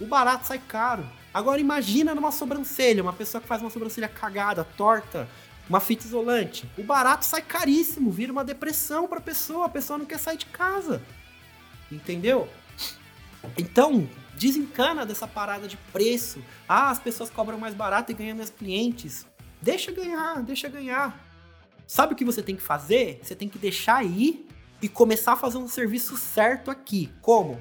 O barato sai caro. Agora imagina numa sobrancelha, uma pessoa que faz uma sobrancelha cagada, torta, uma fita isolante. O barato sai caríssimo, vira uma depressão pra pessoa, a pessoa não quer sair de casa. Entendeu? Então, desencana dessa parada de preço. Ah, as pessoas cobram mais barato e ganham meus clientes. Deixa ganhar, deixa ganhar. Sabe o que você tem que fazer? Você tem que deixar ir e começar a fazer um serviço certo aqui. Como?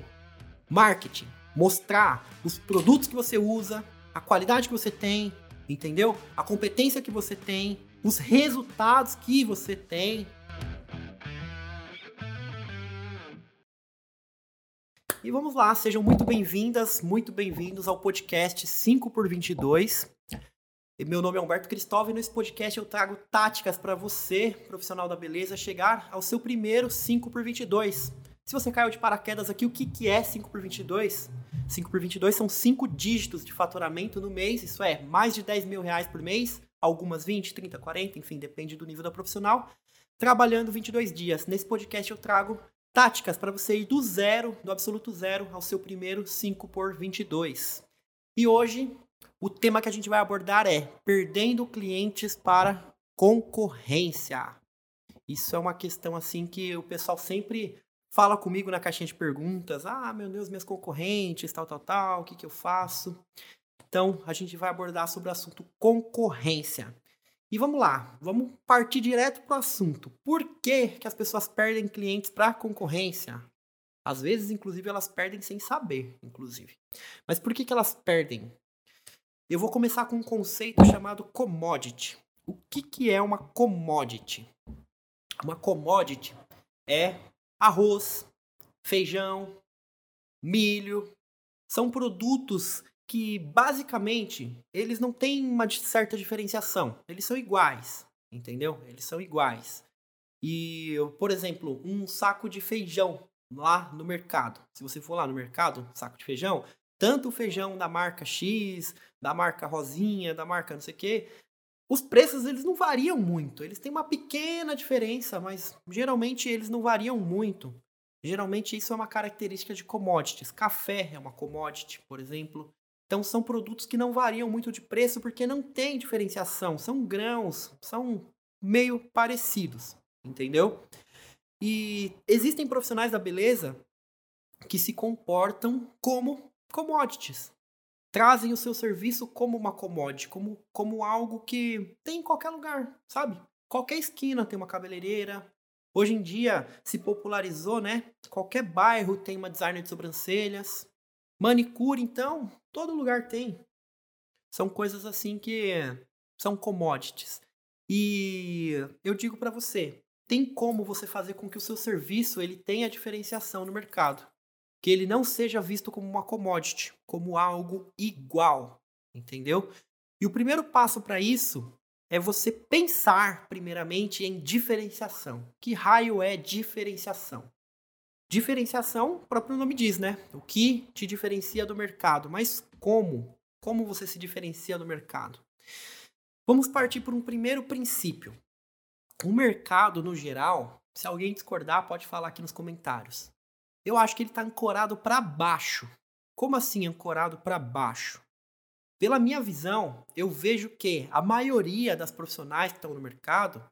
Marketing. Mostrar os produtos que você usa, a qualidade que você tem, entendeu? A competência que você tem, os resultados que você tem. E vamos lá, sejam muito bem-vindas, muito bem-vindos ao podcast 5 por 22. Meu nome é Humberto Cristóvão e nesse podcast eu trago táticas para você, profissional da beleza, chegar ao seu primeiro 5 por 22. Se você caiu de paraquedas aqui, o que, que é 5 por 22? 5 por 22 são 5 dígitos de faturamento no mês, isso é, mais de 10 mil reais por mês, algumas 20, 30, 40, enfim, depende do nível da profissional, trabalhando 22 dias. Nesse podcast eu trago táticas para você ir do zero, do absoluto zero, ao seu primeiro 5 por 22. E hoje, o tema que a gente vai abordar é perdendo clientes para concorrência. Isso é uma questão assim que o pessoal sempre fala comigo na caixinha de perguntas. Ah, meu Deus, minhas concorrentes, tal, tal, tal, o que, que eu faço? Então, a gente vai abordar sobre o assunto concorrência. E vamos lá, vamos partir direto para o assunto. Por que, que as pessoas perdem clientes para concorrência? Às vezes, inclusive, elas perdem sem saber, inclusive. Mas por que, que elas perdem? Eu vou começar com um conceito chamado commodity. O que, que é uma commodity? Uma commodity é arroz, feijão, milho. São produtos que basicamente eles não têm uma certa diferenciação. Eles são iguais, entendeu? Eles são iguais. E, por exemplo, um saco de feijão lá no mercado. Se você for lá no mercado, saco de feijão, tanto o feijão da marca X, da marca Rosinha, da marca não sei o quê, os preços eles não variam muito. Eles têm uma pequena diferença, mas geralmente eles não variam muito. Geralmente isso é uma característica de commodities. Café é uma commodity, por exemplo. Então são produtos que não variam muito de preço porque não tem diferenciação, são grãos, são meio parecidos, entendeu? E existem profissionais da beleza que se comportam como commodities. Trazem o seu serviço como uma commodity, como, como algo que tem em qualquer lugar, sabe? Qualquer esquina tem uma cabeleireira. Hoje em dia se popularizou, né? Qualquer bairro tem uma designer de sobrancelhas. Manicure, então, todo lugar tem. São coisas assim que são commodities. E eu digo para você, tem como você fazer com que o seu serviço ele tenha diferenciação no mercado, que ele não seja visto como uma commodity, como algo igual, entendeu? E o primeiro passo para isso é você pensar primeiramente em diferenciação. Que raio é diferenciação? Diferenciação, o próprio nome diz, né? O que te diferencia do mercado. Mas como? Como você se diferencia do mercado? Vamos partir por um primeiro princípio. O mercado, no geral, se alguém discordar, pode falar aqui nos comentários. Eu acho que ele está ancorado para baixo. Como assim ancorado para baixo? Pela minha visão, eu vejo que a maioria das profissionais que estão no mercado,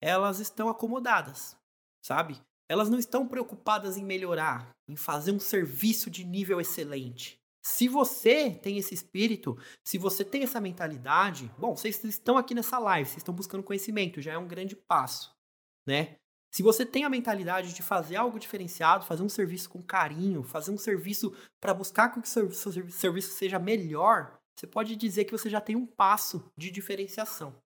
elas estão acomodadas, sabe? Elas não estão preocupadas em melhorar, em fazer um serviço de nível excelente. Se você tem esse espírito, se você tem essa mentalidade, bom, vocês estão aqui nessa live, vocês estão buscando conhecimento, já é um grande passo, né? Se você tem a mentalidade de fazer algo diferenciado, fazer um serviço com carinho, fazer um serviço para buscar que o seu, seu serviço seja melhor, você pode dizer que você já tem um passo de diferenciação,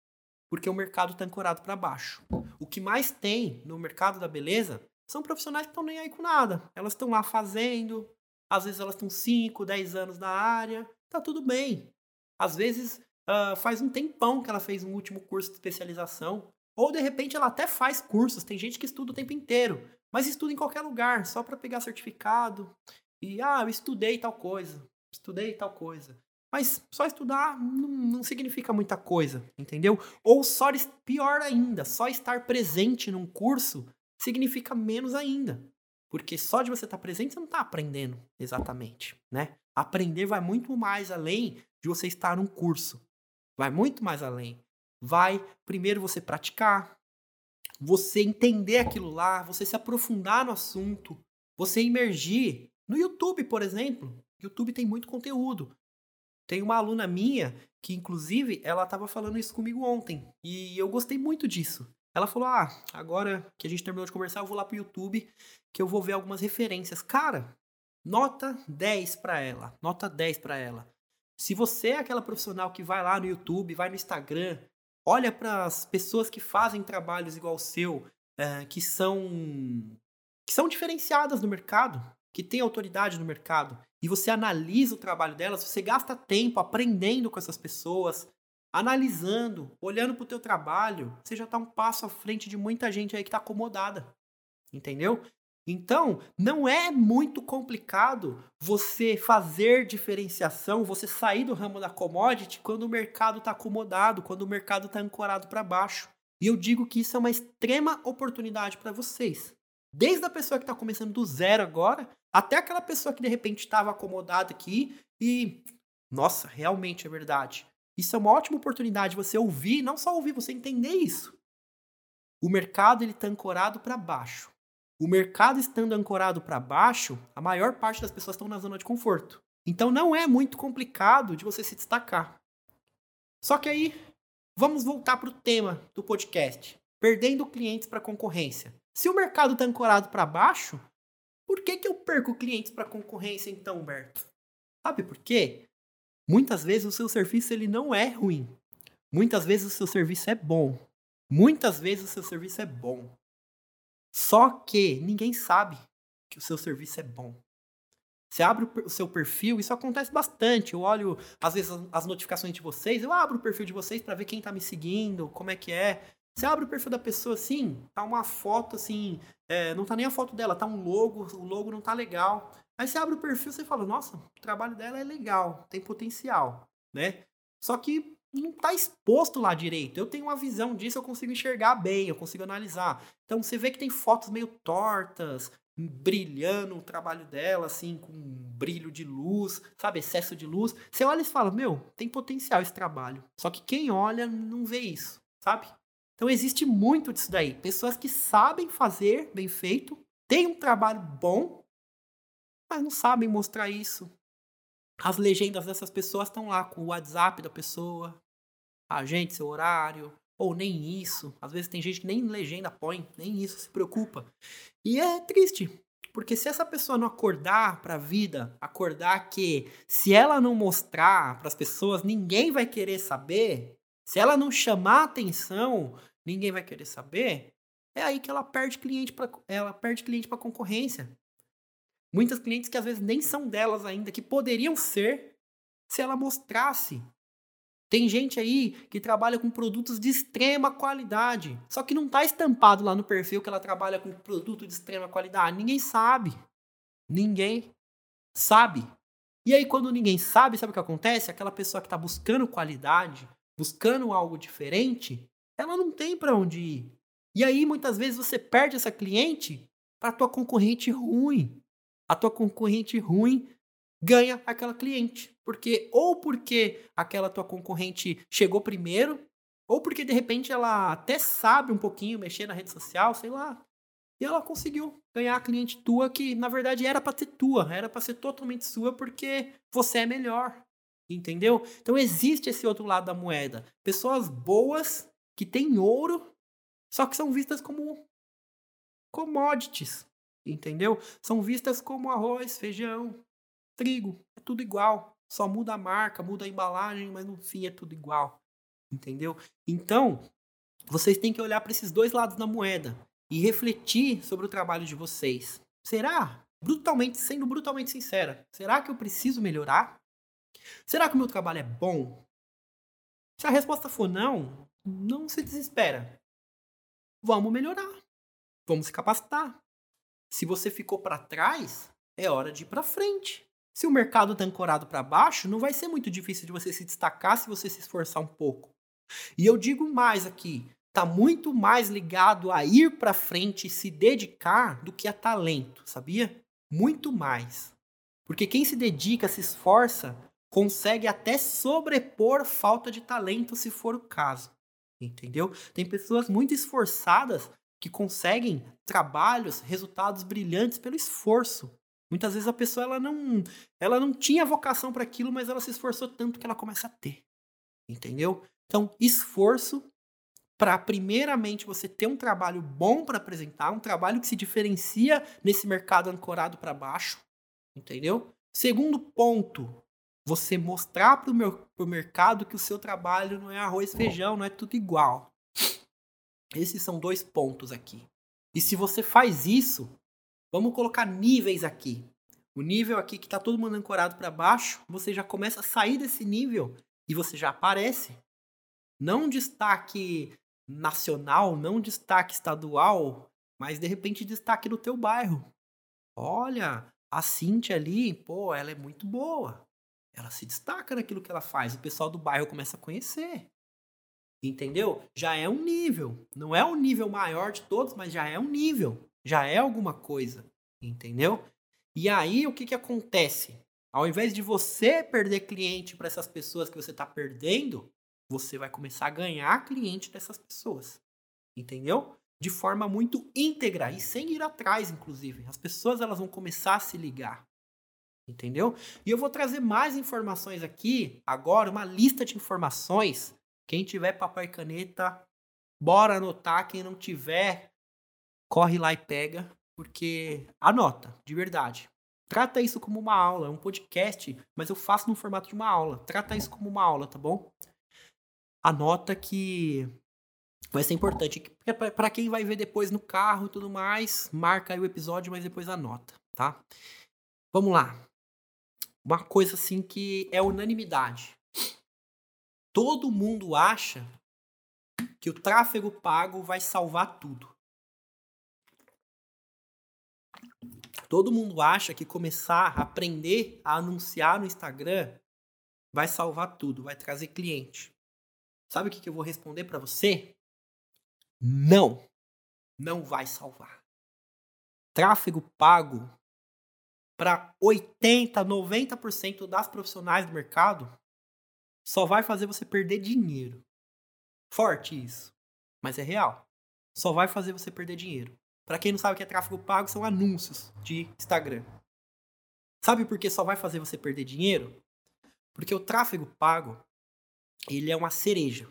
porque o mercado está ancorado para baixo. O que mais tem no mercado da beleza são profissionais que estão nem aí com nada. Elas estão lá fazendo, às vezes elas estão 5, 10 anos na área, tá tudo bem. Às vezes uh, faz um tempão que ela fez um último curso de especialização, ou de repente ela até faz cursos. Tem gente que estuda o tempo inteiro, mas estuda em qualquer lugar, só para pegar certificado. E ah, eu estudei tal coisa, estudei tal coisa. Mas só estudar não, não, significa muita coisa, entendeu? Ou só, pior ainda, só estar presente num curso significa menos ainda. Porque só de você estar presente, você não está aprendendo exatamente, né? Aprender vai muito mais além de você estar num curso. Vai muito mais além. Vai primeiro você praticar, você entender aquilo lá, você se aprofundar no assunto, você emergir. No YouTube, por exemplo, YouTube tem muito conteúdo. Tem uma aluna minha que, inclusive, ela estava falando isso comigo ontem. E eu gostei muito disso. Ela falou: Ah, agora que a gente terminou de conversar, eu vou lá pro YouTube que eu vou ver algumas referências. Cara, nota 10 para ela. Nota 10 para ela. Se você é aquela profissional que vai lá no YouTube, vai no Instagram, olha para as pessoas que fazem trabalhos igual ao seu, é, que são que são diferenciadas no mercado, que têm autoridade no mercado, e você analisa o trabalho delas, você gasta tempo aprendendo com essas pessoas, analisando, olhando para o teu trabalho, você já está um passo à frente de muita gente aí que está acomodada. Entendeu? Então, não é muito complicado você fazer diferenciação, você sair do ramo da commodity quando o mercado está acomodado, quando o mercado está ancorado para baixo. E eu digo que isso é uma extrema oportunidade para vocês. Desde a pessoa que está começando do zero agora, até aquela pessoa que de repente estava acomodada aqui e, nossa, realmente é verdade. Isso é uma ótima oportunidade você ouvir, não só ouvir, você entender isso. O mercado ele está ancorado para baixo. O mercado estando ancorado para baixo, a maior parte das pessoas estão na zona de conforto. Então não é muito complicado de você se destacar. Só que aí, vamos voltar para o tema do podcast: perdendo clientes para concorrência. Se o mercado está ancorado para baixo, por que, que eu perco clientes para concorrência então, Humberto? Sabe por quê? Muitas vezes o seu serviço ele não é ruim. Muitas vezes o seu serviço é bom. Muitas vezes o seu serviço é bom. Só que ninguém sabe que o seu serviço é bom. Você abre o seu perfil, isso acontece bastante. Eu olho, às vezes, as notificações de vocês, eu abro o perfil de vocês para ver quem tá me seguindo, como é que é. Você abre o perfil da pessoa assim, tá uma foto assim, é, não tá nem a foto dela, tá um logo, o logo não tá legal. Aí você abre o perfil e fala, nossa, o trabalho dela é legal, tem potencial, né? Só que não tá exposto lá direito. Eu tenho uma visão disso, eu consigo enxergar bem, eu consigo analisar. Então você vê que tem fotos meio tortas, brilhando o trabalho dela, assim, com brilho de luz, sabe, excesso de luz. Você olha e fala, meu, tem potencial esse trabalho. Só que quem olha não vê isso, sabe? Então existe muito disso daí. Pessoas que sabem fazer bem feito, têm um trabalho bom, mas não sabem mostrar isso. As legendas dessas pessoas estão lá com o WhatsApp da pessoa, a gente, seu horário, ou nem isso. Às vezes tem gente que nem legenda põe, nem isso se preocupa. E é triste, porque se essa pessoa não acordar para a vida, acordar que se ela não mostrar para as pessoas, ninguém vai querer saber, se ela não chamar atenção, ninguém vai querer saber. É aí que ela perde cliente para ela perde cliente para concorrência. Muitas clientes que às vezes nem são delas ainda, que poderiam ser se ela mostrasse. Tem gente aí que trabalha com produtos de extrema qualidade, só que não está estampado lá no perfil que ela trabalha com produto de extrema qualidade. Ninguém sabe. Ninguém sabe. E aí, quando ninguém sabe, sabe o que acontece? Aquela pessoa que está buscando qualidade, buscando algo diferente, ela não tem para onde ir. E aí muitas vezes você perde essa cliente para tua concorrente ruim. A tua concorrente ruim ganha aquela cliente, porque ou porque aquela tua concorrente chegou primeiro, ou porque de repente ela até sabe um pouquinho mexer na rede social, sei lá. E ela conseguiu ganhar a cliente tua que na verdade era para ser tua, era para ser totalmente sua porque você é melhor. Entendeu? Então existe esse outro lado da moeda. Pessoas boas que têm ouro, só que são vistas como commodities. Entendeu? São vistas como arroz, feijão, trigo. É tudo igual. Só muda a marca, muda a embalagem, mas no fim é tudo igual. Entendeu? Então, vocês têm que olhar para esses dois lados da moeda e refletir sobre o trabalho de vocês. Será? Brutalmente, sendo brutalmente sincera, será que eu preciso melhorar? Será que o meu trabalho é bom? Se a resposta for não, não se desespera. Vamos melhorar. Vamos se capacitar. Se você ficou para trás, é hora de ir para frente. Se o mercado está ancorado para baixo, não vai ser muito difícil de você se destacar se você se esforçar um pouco. E eu digo mais aqui: tá muito mais ligado a ir para frente e se dedicar do que a talento, sabia? Muito mais. Porque quem se dedica, se esforça, consegue até sobrepor falta de talento, se for o caso. Entendeu? Tem pessoas muito esforçadas que conseguem trabalhos, resultados brilhantes pelo esforço. Muitas vezes a pessoa ela não, ela não tinha vocação para aquilo, mas ela se esforçou tanto que ela começa a ter. Entendeu? Então, esforço para primeiramente você ter um trabalho bom para apresentar, um trabalho que se diferencia nesse mercado ancorado para baixo, entendeu? Segundo ponto, você mostrar para o mercado que o seu trabalho não é arroz e feijão, não é tudo igual. Esses são dois pontos aqui. E se você faz isso, vamos colocar níveis aqui. O nível aqui que está todo mundo ancorado para baixo, você já começa a sair desse nível e você já aparece. Não destaque nacional, não destaque estadual, mas de repente destaque no teu bairro. Olha, a Cintia ali, pô, ela é muito boa. Ela se destaca naquilo que ela faz. O pessoal do bairro começa a conhecer. Entendeu? Já é um nível. Não é o nível maior de todos, mas já é um nível. Já é alguma coisa. Entendeu? E aí o que, que acontece? Ao invés de você perder cliente para essas pessoas que você está perdendo, você vai começar a ganhar cliente dessas pessoas. Entendeu? De forma muito íntegra e sem ir atrás, inclusive. As pessoas elas vão começar a se ligar. Entendeu? E eu vou trazer mais informações aqui, agora, uma lista de informações. Quem tiver papel e caneta, bora anotar. Quem não tiver, corre lá e pega, porque anota, de verdade. Trata isso como uma aula, é um podcast, mas eu faço no formato de uma aula. Trata isso como uma aula, tá bom? Anota que vai ser importante. Para quem vai ver depois no carro e tudo mais, marca aí o episódio, mas depois anota, tá? Vamos lá uma coisa assim que é unanimidade. Todo mundo acha que o tráfego pago vai salvar tudo. Todo mundo acha que começar a aprender a anunciar no Instagram vai salvar tudo, vai trazer cliente. Sabe o que, eu vou responder para você? Não, não vai salvar. Tráfego pago para 80, 90% das profissionais do mercado, só vai fazer você perder dinheiro. Forte isso, mas é real. Só vai fazer você perder dinheiro. Para quem não sabe o que é tráfego pago, são anúncios de Instagram. Sabe por que só vai fazer você perder dinheiro? Porque o tráfego pago, ele é uma cereja.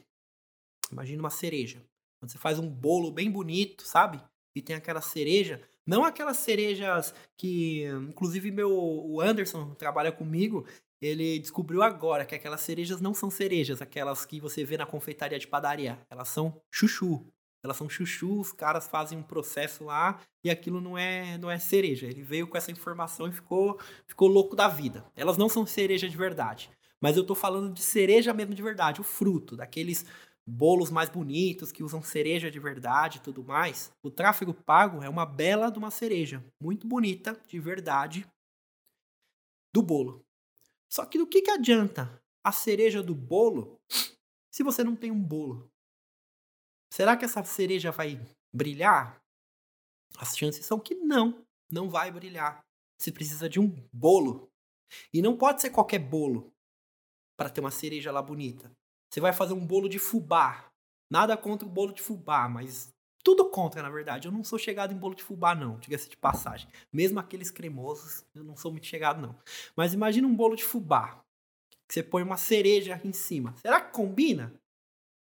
Imagina uma cereja. Quando você faz um bolo bem bonito, sabe? E tem aquela cereja, não aquelas cerejas que, inclusive, meu o Anderson trabalha comigo, ele descobriu agora que aquelas cerejas não são cerejas, aquelas que você vê na confeitaria de padaria. Elas são chuchu. Elas são chuchu, os caras fazem um processo lá e aquilo não é não é cereja. Ele veio com essa informação e ficou ficou louco da vida. Elas não são cereja de verdade. Mas eu tô falando de cereja mesmo de verdade, o fruto, daqueles bolos mais bonitos, que usam cereja de verdade e tudo mais. O tráfego pago é uma bela de uma cereja, muito bonita, de verdade, do bolo. Só que do que, que adianta a cereja do bolo se você não tem um bolo? Será que essa cereja vai brilhar? As chances são que não, não vai brilhar. Você precisa de um bolo. E não pode ser qualquer bolo para ter uma cereja lá bonita. Você vai fazer um bolo de fubá. Nada contra o bolo de fubá, mas tudo contra, na verdade. Eu não sou chegado em bolo de fubá, não, diga-se de passagem. Mesmo aqueles cremosos, eu não sou muito chegado, não. Mas imagina um bolo de fubá. Que você põe uma cereja em cima. Será que combina?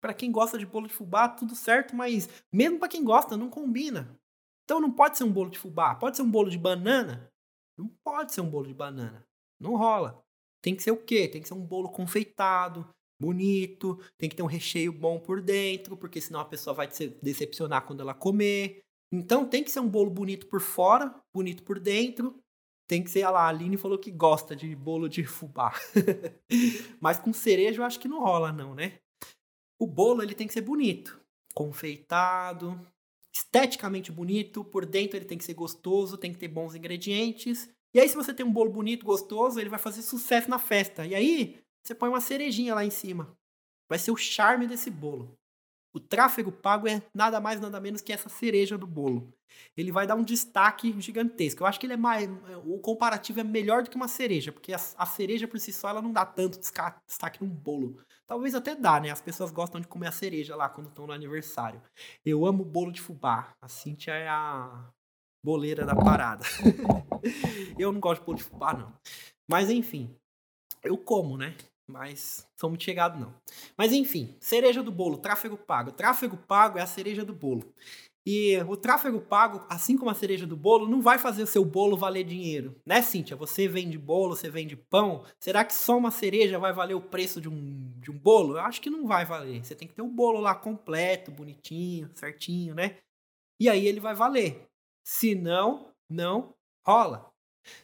Para quem gosta de bolo de fubá, tudo certo, mas mesmo para quem gosta, não combina. Então não pode ser um bolo de fubá. Pode ser um bolo de banana? Não pode ser um bolo de banana. Não rola. Tem que ser o quê? Tem que ser um bolo confeitado, bonito, tem que ter um recheio bom por dentro, porque senão a pessoa vai se decepcionar quando ela comer. Então tem que ser um bolo bonito por fora, bonito por dentro. Tem que ser, lá, a Aline falou que gosta de bolo de fubá. Mas com cereja eu acho que não rola não, né? O bolo ele tem que ser bonito, confeitado, esteticamente bonito, por dentro ele tem que ser gostoso, tem que ter bons ingredientes. E aí se você tem um bolo bonito, gostoso, ele vai fazer sucesso na festa. E aí você põe uma cerejinha lá em cima. Vai ser o charme desse bolo. O tráfego pago é nada mais, nada menos que essa cereja do bolo. Ele vai dar um destaque gigantesco. Eu acho que ele é mais. O comparativo é melhor do que uma cereja, porque a, a cereja por si só ela não dá tanto destaque num bolo. Talvez até dá, né? As pessoas gostam de comer a cereja lá quando estão no aniversário. Eu amo bolo de fubá. A Cintia é a boleira da parada. eu não gosto de bolo de fubá, não. Mas enfim, eu como, né? Mas sou muito chegado, não. Mas enfim, cereja do bolo, tráfego pago. Tráfego pago é a cereja do bolo. E o tráfego pago, assim como a cereja do bolo, não vai fazer o seu bolo valer dinheiro. Né, Cíntia? Você vende bolo, você vende pão. Será que só uma cereja vai valer o preço de um, de um bolo? Eu acho que não vai valer. Você tem que ter o bolo lá completo, bonitinho, certinho, né? E aí ele vai valer. Se não, não rola.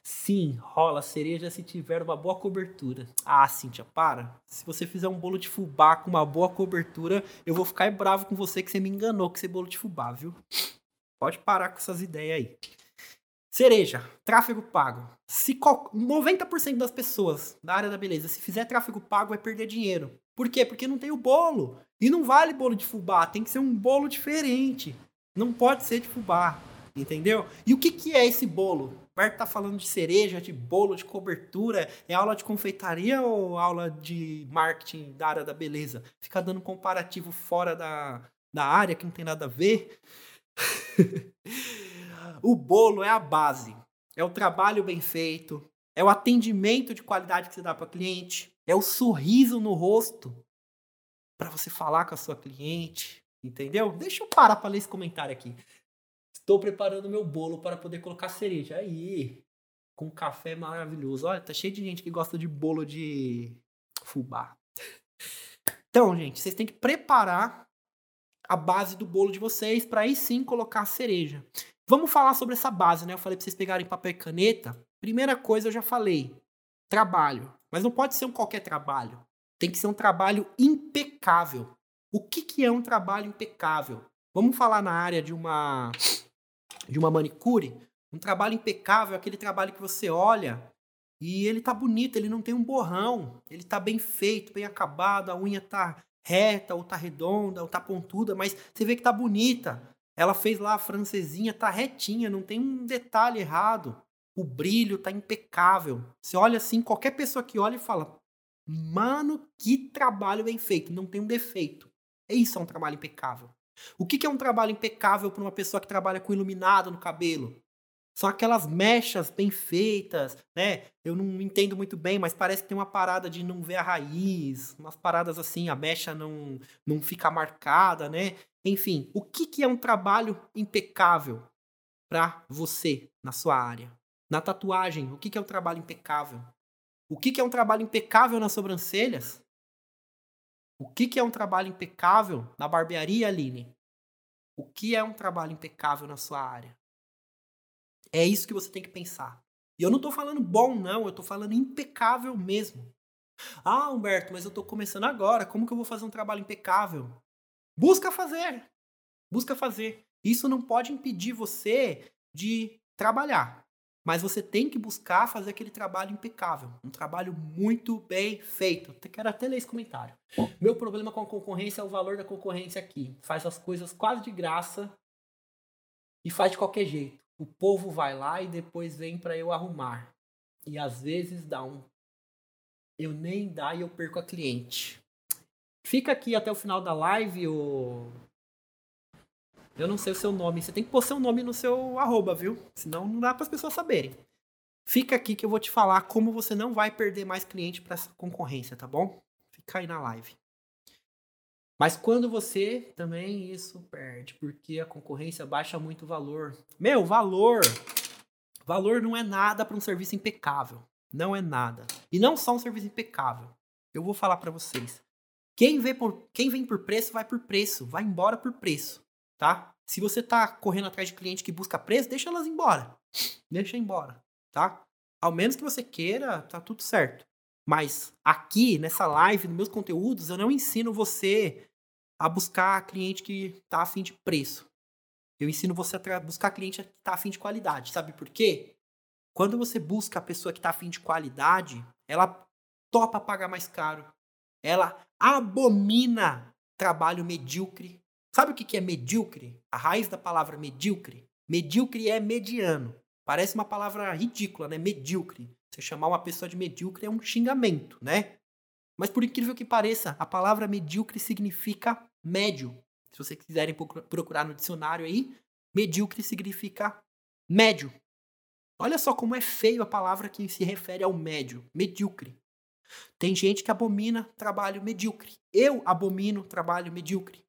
Sim, rola cereja se tiver uma boa cobertura. Ah, Cíntia, para. Se você fizer um bolo de fubá com uma boa cobertura, eu vou ficar bravo com você que você me enganou com esse bolo de fubá, viu? Pode parar com essas ideias aí. Cereja, tráfego pago. Se 90% das pessoas da área da beleza, se fizer tráfego pago, vai perder dinheiro. Por quê? Porque não tem o bolo. E não vale bolo de fubá, tem que ser um bolo diferente. Não pode ser de fubá. Entendeu? E o que, que é esse bolo? O Berto tá falando de cereja, de bolo, de cobertura. É aula de confeitaria ou aula de marketing da área da beleza? Fica dando comparativo fora da, da área que não tem nada a ver. o bolo é a base. É o trabalho bem feito. É o atendimento de qualidade que você dá para cliente. É o sorriso no rosto para você falar com a sua cliente. Entendeu? Deixa eu parar para ler esse comentário aqui. Estou preparando meu bolo para poder colocar cereja. Aí, com café maravilhoso. Olha, tá cheio de gente que gosta de bolo de fubá. Então, gente, vocês têm que preparar a base do bolo de vocês para aí sim colocar a cereja. Vamos falar sobre essa base, né? Eu falei para vocês pegarem papel e caneta. Primeira coisa eu já falei, trabalho. Mas não pode ser um qualquer trabalho. Tem que ser um trabalho impecável. O que, que é um trabalho impecável? Vamos falar na área de uma de uma manicure, um trabalho impecável, aquele trabalho que você olha e ele tá bonito, ele não tem um borrão, ele tá bem feito, bem acabado, a unha tá reta, ou tá redonda, ou tá pontuda, mas você vê que tá bonita. Ela fez lá a francesinha, tá retinha, não tem um detalhe errado. O brilho tá impecável. Você olha assim, qualquer pessoa que olha e fala: "Mano, que trabalho bem feito, não tem um defeito". É isso, é um trabalho impecável. O que, é um trabalho impecável para uma pessoa que trabalha com iluminado no cabelo? São aquelas mechas bem feitas, né? Eu não entendo muito bem, mas parece que tem uma parada de não ver a raiz, umas paradas assim, a mecha não, não fica marcada, né? Enfim, o que, que é um trabalho impecável para você na sua área? Na tatuagem, o que, que é um trabalho impecável? O que, que é um trabalho impecável nas sobrancelhas? O que, que é um trabalho impecável na barbearia, Aline? O que é um trabalho impecável na sua área? É isso que você tem que pensar. E eu não estou falando bom, não, eu estou falando impecável mesmo. Ah, Humberto, mas eu estou começando agora, como que eu vou fazer um trabalho impecável? Busca fazer. Busca fazer. Isso não pode impedir você de trabalhar. Mas você tem que buscar fazer aquele trabalho impecável. Um trabalho muito bem feito. Quero até ler esse comentário. Meu problema com a concorrência é o valor da concorrência aqui. Faz as coisas quase de graça e faz de qualquer jeito. O povo vai lá e depois vem para eu arrumar. E às vezes dá um. Eu nem dá e eu perco a cliente. Fica aqui até o final da live, o eu não sei o seu nome. Você tem que pôr seu nome no seu arroba, viu? Senão não dá para as pessoas saberem. Fica aqui que eu vou te falar como você não vai perder mais cliente para essa concorrência, tá bom? Fica aí na live. Mas quando você também isso perde, porque a concorrência baixa muito o valor. Meu, valor. Valor não é nada para um serviço impecável. Não é nada. E não só um serviço impecável. Eu vou falar para vocês. Quem vem, por, quem vem por preço, vai por preço. Vai embora por preço tá? Se você tá correndo atrás de cliente que busca preço, deixa elas embora. Deixa embora, tá? Ao menos que você queira, tá tudo certo. Mas aqui, nessa live, nos meus conteúdos, eu não ensino você a buscar cliente que tá afim de preço. Eu ensino você a buscar cliente que tá afim de qualidade. Sabe por quê? Quando você busca a pessoa que tá afim de qualidade, ela topa pagar mais caro. Ela abomina trabalho medíocre Sabe o que é medíocre? A raiz da palavra medíocre? Medíocre é mediano. Parece uma palavra ridícula, né? Medíocre. Você chamar uma pessoa de medíocre é um xingamento, né? Mas por incrível que pareça, a palavra medíocre significa médio. Se vocês quiserem procurar no dicionário aí, medíocre significa médio. Olha só como é feio a palavra que se refere ao médio, medíocre. Tem gente que abomina trabalho medíocre. Eu abomino trabalho medíocre.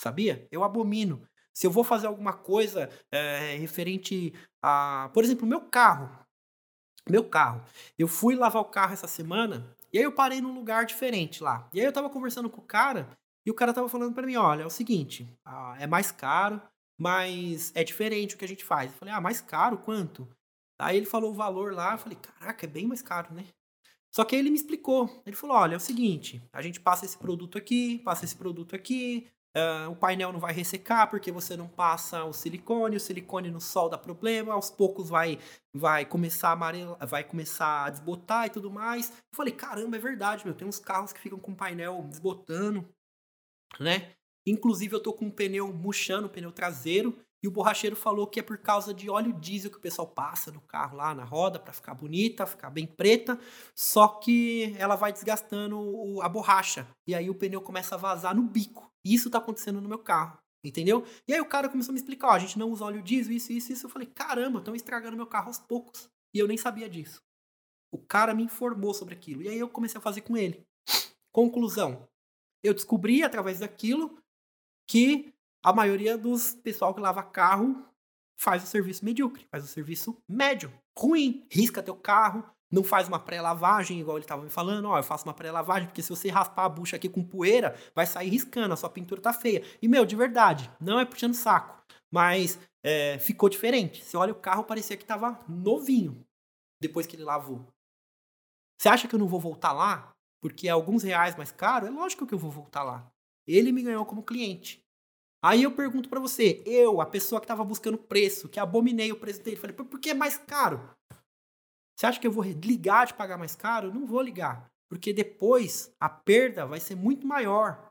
Sabia? Eu abomino. Se eu vou fazer alguma coisa é, referente a, por exemplo, meu carro. Meu carro. Eu fui lavar o carro essa semana e aí eu parei num lugar diferente lá. E aí eu tava conversando com o cara e o cara tava falando para mim, olha, é o seguinte, é mais caro, mas é diferente o que a gente faz. Eu falei, ah, mais caro quanto? Aí ele falou o valor lá, eu falei, caraca, é bem mais caro, né? Só que aí ele me explicou. Ele falou: olha, é o seguinte, a gente passa esse produto aqui, passa esse produto aqui, Uh, o painel não vai ressecar porque você não passa o silicone, o silicone no sol dá problema, aos poucos vai vai começar a amarela, vai começar a desbotar e tudo mais. Eu falei, caramba, é verdade, meu, tem uns carros que ficam com o painel desbotando, né? Inclusive eu tô com um pneu murchando, pneu traseiro, e o borracheiro falou que é por causa de óleo diesel que o pessoal passa no carro lá na roda para ficar bonita, ficar bem preta, só que ela vai desgastando a borracha e aí o pneu começa a vazar no bico. Isso está acontecendo no meu carro. Entendeu? E aí o cara começou a me explicar, ó, a gente não usa óleo diesel, isso, isso, isso. Eu falei, caramba, estão estragando meu carro aos poucos. E eu nem sabia disso. O cara me informou sobre aquilo. E aí eu comecei a fazer com ele. Conclusão. Eu descobri através daquilo que a maioria dos pessoal que lava carro faz o serviço medíocre, faz o serviço médio, ruim, risca teu carro, não faz uma pré-lavagem, igual ele estava me falando, ó, eu faço uma pré-lavagem, porque se você raspar a bucha aqui com poeira, vai sair riscando, a sua pintura tá feia. E, meu, de verdade, não é puxando saco, mas é, ficou diferente. Você olha o carro, parecia que tava novinho, depois que ele lavou. Você acha que eu não vou voltar lá? Porque é alguns reais mais caro? É lógico que eu vou voltar lá. Ele me ganhou como cliente. Aí eu pergunto para você, eu, a pessoa que tava buscando preço, que abominei o preço dele, falei, por que é mais caro? Você acha que eu vou ligar de pagar mais caro? Não vou ligar. Porque depois a perda vai ser muito maior.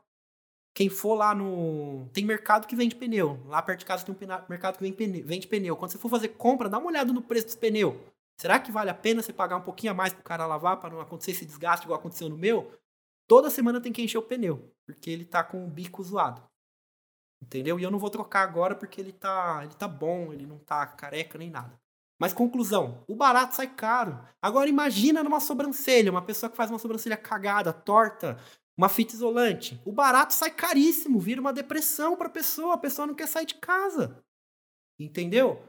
Quem for lá no. Tem mercado que vende pneu. Lá perto de casa tem um mercado que vende pneu. Quando você for fazer compra, dá uma olhada no preço dos pneus. Será que vale a pena você pagar um pouquinho a mais pro cara lavar para não acontecer esse desgaste igual aconteceu no meu? Toda semana tem que encher o pneu, porque ele tá com o bico zoado. Entendeu? E eu não vou trocar agora porque ele tá, ele tá bom, ele não tá careca nem nada. Mas conclusão, o barato sai caro. Agora imagina numa sobrancelha, uma pessoa que faz uma sobrancelha cagada, torta, uma fita isolante. O barato sai caríssimo, vira uma depressão para a pessoa, a pessoa não quer sair de casa. Entendeu?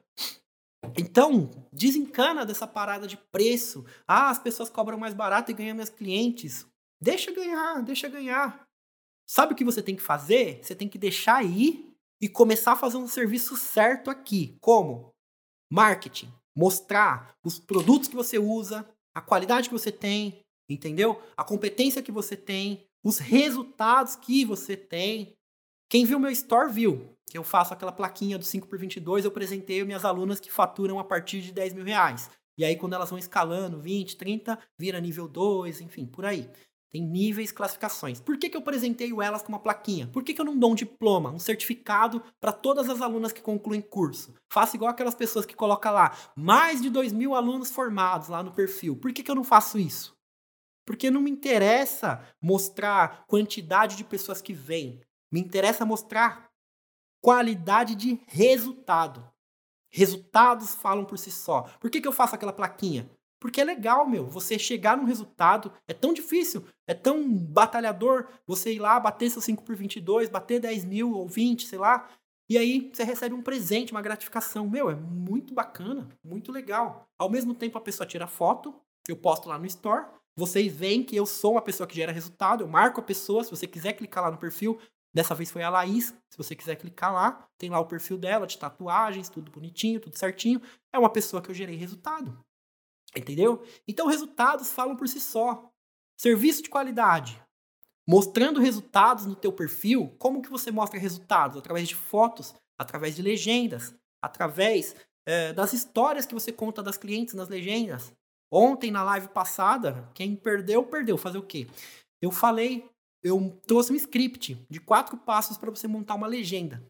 Então, desencana dessa parada de preço. Ah, as pessoas cobram mais barato e ganham meus clientes. Deixa ganhar, deixa ganhar. Sabe o que você tem que fazer? Você tem que deixar ir e começar a fazer um serviço certo aqui. Como? Marketing mostrar os produtos que você usa, a qualidade que você tem, entendeu? A competência que você tem, os resultados que você tem. Quem viu meu store viu que eu faço aquela plaquinha do 5 por 22 eu apresentei minhas alunas que faturam a partir de 10 mil reais. E aí, quando elas vão escalando 20, 30, vira nível 2, enfim, por aí. Tem níveis, classificações. Por que, que eu apresentei elas com uma plaquinha? Por que, que eu não dou um diploma, um certificado para todas as alunas que concluem curso? Faço igual aquelas pessoas que colocam lá mais de 2 mil alunos formados lá no perfil. Por que, que eu não faço isso? Porque não me interessa mostrar quantidade de pessoas que vêm. Me interessa mostrar qualidade de resultado. Resultados falam por si só. Por que, que eu faço aquela plaquinha? Porque é legal, meu. Você chegar num resultado é tão difícil, é tão batalhador você ir lá, bater seu 5 por 22, bater 10 mil ou 20, sei lá. E aí você recebe um presente, uma gratificação. Meu, é muito bacana, muito legal. Ao mesmo tempo a pessoa tira foto, eu posto lá no store. Vocês veem que eu sou uma pessoa que gera resultado, eu marco a pessoa. Se você quiser clicar lá no perfil, dessa vez foi a Laís. Se você quiser clicar lá, tem lá o perfil dela, de tatuagens, tudo bonitinho, tudo certinho. É uma pessoa que eu gerei resultado. Entendeu? Então, resultados falam por si só. Serviço de qualidade. Mostrando resultados no teu perfil, como que você mostra resultados? Através de fotos, através de legendas, através é, das histórias que você conta das clientes nas legendas. Ontem, na live passada, quem perdeu, perdeu. Fazer o quê? Eu falei eu trouxe um script de quatro passos para você montar uma legenda.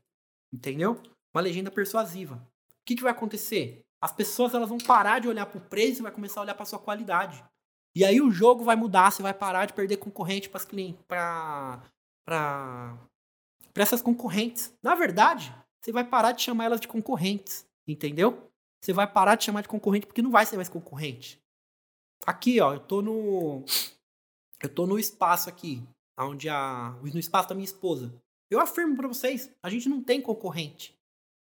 Entendeu? Uma legenda persuasiva. O que, que vai acontecer? As pessoas elas vão parar de olhar para o preço e vai começar a olhar para sua qualidade. E aí o jogo vai mudar, você vai parar de perder concorrente para para para essas concorrentes. Na verdade, você vai parar de chamar elas de concorrentes, entendeu? Você vai parar de chamar de concorrente porque não vai ser mais concorrente. Aqui, ó, eu tô no eu tô no espaço aqui, onde a no espaço da minha esposa. Eu afirmo para vocês, a gente não tem concorrente.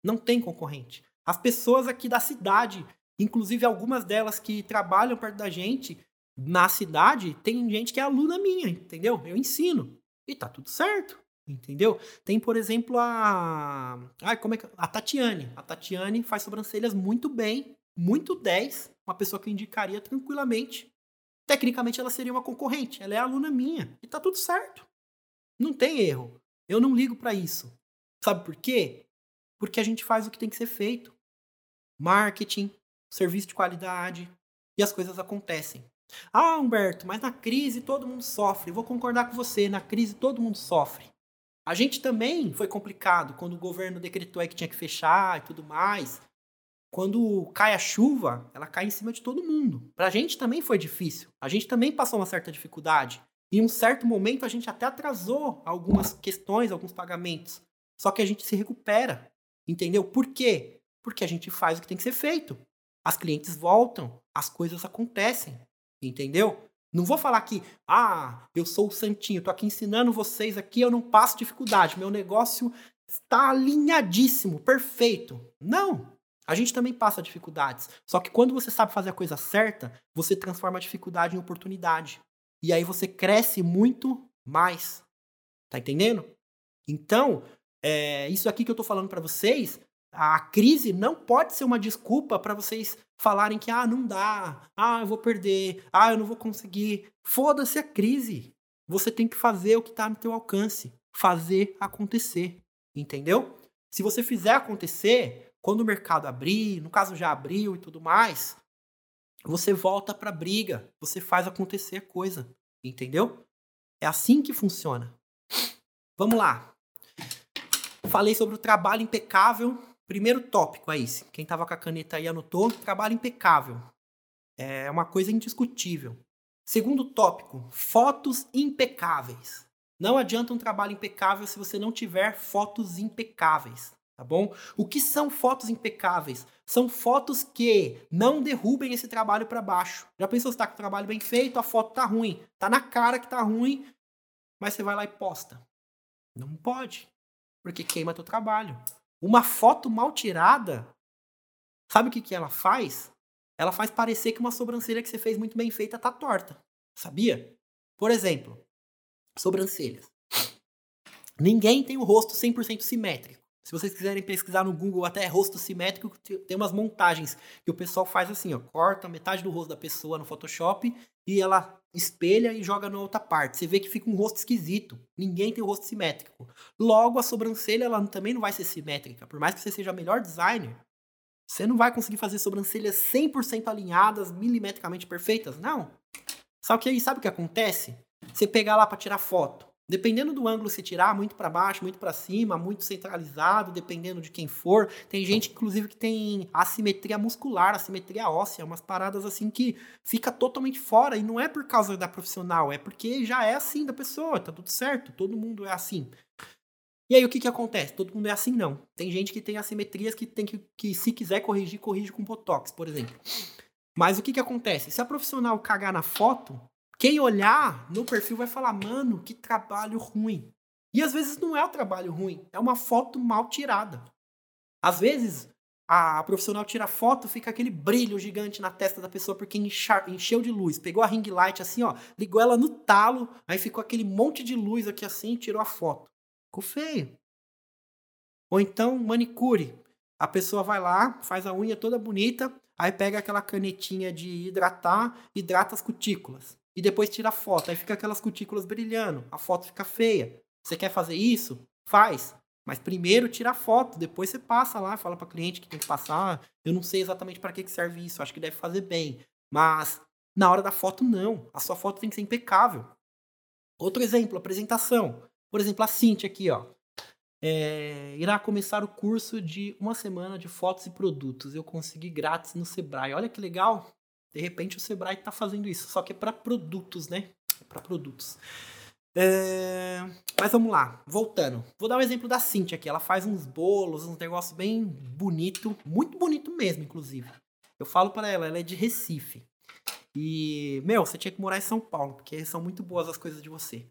Não tem concorrente. As pessoas aqui da cidade, inclusive algumas delas que trabalham perto da gente, na cidade, tem gente que é aluna minha, entendeu? Eu ensino. E tá tudo certo. Entendeu? Tem, por exemplo, a. Ai, como é que. A Tatiane. A Tatiane faz sobrancelhas muito bem, muito 10. Uma pessoa que eu indicaria tranquilamente. Tecnicamente, ela seria uma concorrente. Ela é aluna minha. E tá tudo certo. Não tem erro. Eu não ligo para isso. Sabe por quê? Porque a gente faz o que tem que ser feito. Marketing, serviço de qualidade. E as coisas acontecem. Ah, Humberto, mas na crise todo mundo sofre. Vou concordar com você, na crise todo mundo sofre. A gente também foi complicado quando o governo decretou aí que tinha que fechar e tudo mais. Quando cai a chuva, ela cai em cima de todo mundo. Pra gente também foi difícil. A gente também passou uma certa dificuldade. Em um certo momento a gente até atrasou algumas questões, alguns pagamentos. Só que a gente se recupera. Entendeu? Por quê? Porque a gente faz o que tem que ser feito. As clientes voltam, as coisas acontecem. Entendeu? Não vou falar que, ah, eu sou o santinho, tô aqui ensinando vocês aqui, eu não passo dificuldade, meu negócio está alinhadíssimo, perfeito. Não. A gente também passa dificuldades. Só que quando você sabe fazer a coisa certa, você transforma a dificuldade em oportunidade. E aí você cresce muito mais. Tá entendendo? Então, é, isso aqui que eu tô falando para vocês a crise não pode ser uma desculpa para vocês falarem que ah, não dá, ah, eu vou perder, ah, eu não vou conseguir. Foda-se a crise. Você tem que fazer o que está no teu alcance, fazer acontecer, entendeu? Se você fizer acontecer, quando o mercado abrir, no caso já abriu e tudo mais, você volta para a briga, você faz acontecer a coisa, entendeu? É assim que funciona. Vamos lá. Falei sobre o trabalho impecável Primeiro tópico é esse. Quem estava com a caneta aí anotou. Trabalho impecável. É uma coisa indiscutível. Segundo tópico, fotos impecáveis. Não adianta um trabalho impecável se você não tiver fotos impecáveis, tá bom? O que são fotos impecáveis? São fotos que não derrubem esse trabalho para baixo. Já pensou se tá com o trabalho bem feito, a foto tá ruim, tá na cara que tá ruim, mas você vai lá e posta. Não pode, porque queima teu trabalho. Uma foto mal tirada, sabe o que, que ela faz? Ela faz parecer que uma sobrancelha que você fez muito bem feita tá torta. Sabia? Por exemplo, sobrancelhas. Ninguém tem o rosto 100% simétrico. Se vocês quiserem pesquisar no Google até rosto simétrico, tem umas montagens que o pessoal faz assim, ó, corta metade do rosto da pessoa no Photoshop e ela espelha e joga na outra parte. Você vê que fica um rosto esquisito. Ninguém tem o rosto simétrico. Logo, a sobrancelha ela também não vai ser simétrica. Por mais que você seja melhor designer, você não vai conseguir fazer sobrancelhas 100% alinhadas, milimetricamente perfeitas, não. Só que aí, sabe o que acontece? Você pegar lá para tirar foto. Dependendo do ângulo você tirar, muito para baixo, muito para cima, muito centralizado, dependendo de quem for. Tem gente, inclusive, que tem assimetria muscular, assimetria óssea, umas paradas assim que fica totalmente fora. E não é por causa da profissional, é porque já é assim da pessoa, tá tudo certo, todo mundo é assim. E aí o que que acontece? Todo mundo é assim, não. Tem gente que tem assimetrias que tem que, que se quiser corrigir, corrige com Botox, por exemplo. Mas o que que acontece? Se a profissional cagar na foto, quem olhar no perfil vai falar, mano, que trabalho ruim. E às vezes não é o trabalho ruim, é uma foto mal tirada. Às vezes a profissional tira foto, fica aquele brilho gigante na testa da pessoa porque encheu de luz. Pegou a ring light assim, ó, ligou ela no talo, aí ficou aquele monte de luz aqui assim e tirou a foto. Ficou feio. Ou então manicure. A pessoa vai lá, faz a unha toda bonita, aí pega aquela canetinha de hidratar, hidrata as cutículas e depois tira a foto. Aí fica aquelas cutículas brilhando, a foto fica feia. Você quer fazer isso? Faz. Mas primeiro tira a foto, depois você passa lá, fala para cliente que tem que passar. Eu não sei exatamente para que, que serve isso, acho que deve fazer bem. Mas na hora da foto, não. A sua foto tem que ser impecável. Outro exemplo, apresentação. Por exemplo, a Cintia aqui, ó. É, irá começar o curso de uma semana de fotos e produtos. Eu consegui grátis no Sebrae. Olha que legal. De repente o Sebrae está fazendo isso, só que é para produtos, né? É para produtos. É... Mas vamos lá, voltando. Vou dar um exemplo da Cintia aqui. Ela faz uns bolos, uns negócios bem bonito, muito bonito mesmo, inclusive. Eu falo para ela, ela é de Recife. E, meu, você tinha que morar em São Paulo, porque são muito boas as coisas de você.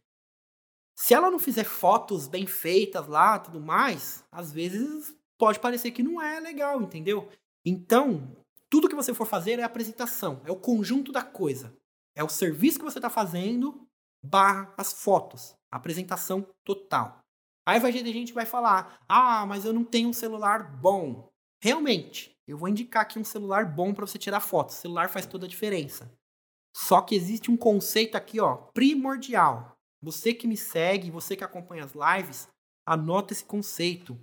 Se ela não fizer fotos bem feitas lá, tudo mais, às vezes pode parecer que não é legal, entendeu? Então, tudo que você for fazer é apresentação, é o conjunto da coisa. É o serviço que você está fazendo barra as fotos. Apresentação total. Aí vai ter gente que vai falar: ah, mas eu não tenho um celular bom. Realmente, eu vou indicar aqui um celular bom para você tirar foto. O celular faz toda a diferença. Só que existe um conceito aqui, ó, primordial. Você que me segue, você que acompanha as lives, anota esse conceito.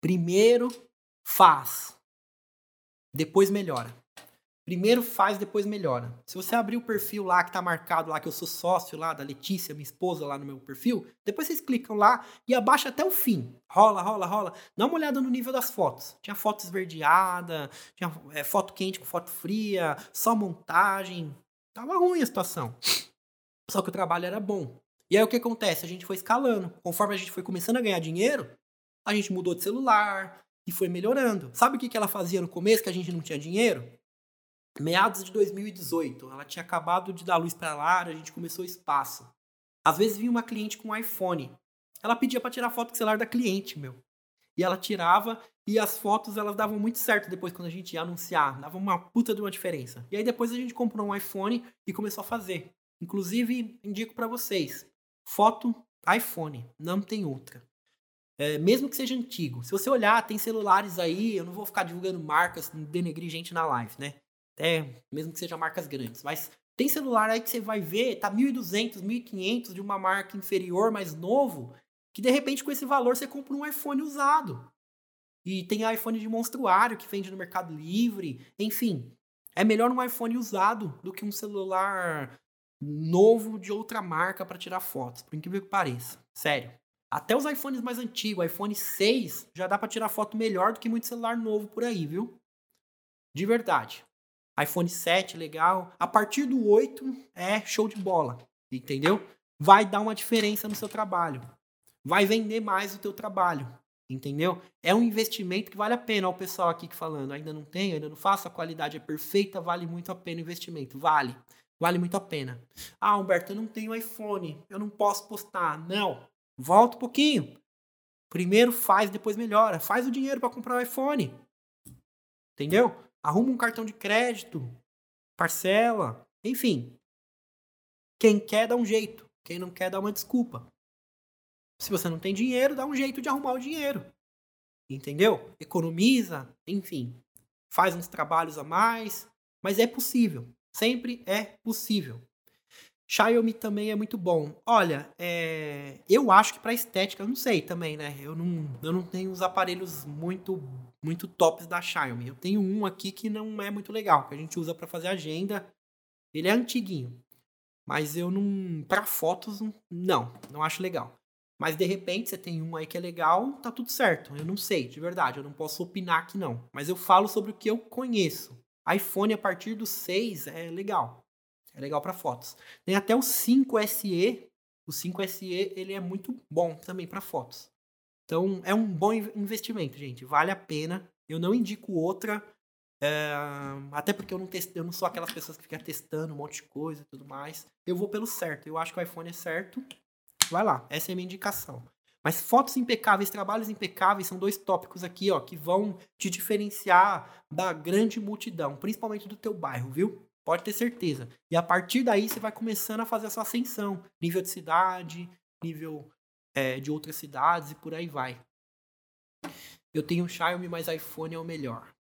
Primeiro faz, depois melhora. Primeiro faz, depois melhora. Se você abrir o perfil lá que tá marcado lá, que eu sou sócio lá da Letícia, minha esposa, lá no meu perfil, depois vocês clicam lá e abaixa até o fim. Rola, rola, rola. Dá uma olhada no nível das fotos. Tinha foto esverdeada, tinha é, foto quente com foto fria, só montagem. Tava ruim a situação. Só que o trabalho era bom. E aí o que acontece? A gente foi escalando. Conforme a gente foi começando a ganhar dinheiro, a gente mudou de celular e foi melhorando. Sabe o que ela fazia no começo que a gente não tinha dinheiro? meados de 2018. Ela tinha acabado de dar luz para lá, a gente começou o espaço. Às vezes vinha uma cliente com um iPhone. Ela pedia para tirar foto com o celular da cliente, meu. E ela tirava e as fotos elas davam muito certo depois quando a gente ia anunciar, dava uma puta de uma diferença. E aí depois a gente comprou um iPhone e começou a fazer. Inclusive, indico para vocês, foto iPhone, não tem outra. É, mesmo que seja antigo. Se você olhar, tem celulares aí, eu não vou ficar divulgando marcas, denegrir gente na live, né? até mesmo que seja marcas grandes. Mas tem celular aí que você vai ver, tá 1.200, 1.500 de uma marca inferior, mais novo, que de repente com esse valor você compra um iPhone usado. E tem iPhone de monstruário que vende no Mercado Livre. Enfim, é melhor um iPhone usado do que um celular novo de outra marca para tirar fotos, por incrível que pareça. Sério. Até os iPhones mais antigos, iPhone 6, já dá para tirar foto melhor do que muito celular novo por aí, viu? De verdade iPhone 7 legal. A partir do 8 é show de bola, entendeu? Vai dar uma diferença no seu trabalho. Vai vender mais o teu trabalho, entendeu? É um investimento que vale a pena. Olha o pessoal aqui que falando, ainda não tenho, ainda não faço, a qualidade é perfeita, vale muito a pena o investimento. Vale. Vale muito a pena. Ah, Humberto, eu não tenho iPhone, eu não posso postar. Não. Volta um pouquinho. Primeiro faz, depois melhora. Faz o dinheiro para comprar o iPhone. Entendeu? Arruma um cartão de crédito, parcela, enfim. Quem quer dá um jeito, quem não quer dá uma desculpa. Se você não tem dinheiro, dá um jeito de arrumar o dinheiro. Entendeu? Economiza, enfim. Faz uns trabalhos a mais, mas é possível. Sempre é possível. Xiaomi também é muito bom. Olha, é, eu acho que para estética, eu não sei também, né? Eu não, eu não tenho os aparelhos muito muito tops da Xiaomi. Eu tenho um aqui que não é muito legal, que a gente usa para fazer agenda. Ele é antiguinho, mas eu não para fotos não, não acho legal. Mas de repente você tem um aí que é legal, tá tudo certo. Eu não sei, de verdade, eu não posso opinar aqui não. Mas eu falo sobre o que eu conheço. iPhone a partir do 6 é legal. É legal para fotos. Tem até o 5SE. O 5SE ele é muito bom também para fotos. Então é um bom investimento, gente. Vale a pena. Eu não indico outra. É... até porque eu não, test... eu não sou aquelas pessoas que ficam testando um monte de coisa e tudo mais. Eu vou pelo certo. Eu acho que o iPhone é certo. Vai lá. Essa é a minha indicação. Mas fotos impecáveis, trabalhos impecáveis são dois tópicos aqui, ó, que vão te diferenciar da grande multidão, principalmente do teu bairro, viu? Pode ter certeza. E a partir daí você vai começando a fazer a sua ascensão. Nível de cidade, nível é, de outras cidades e por aí vai. Eu tenho Xiaomi, mas iPhone é o melhor.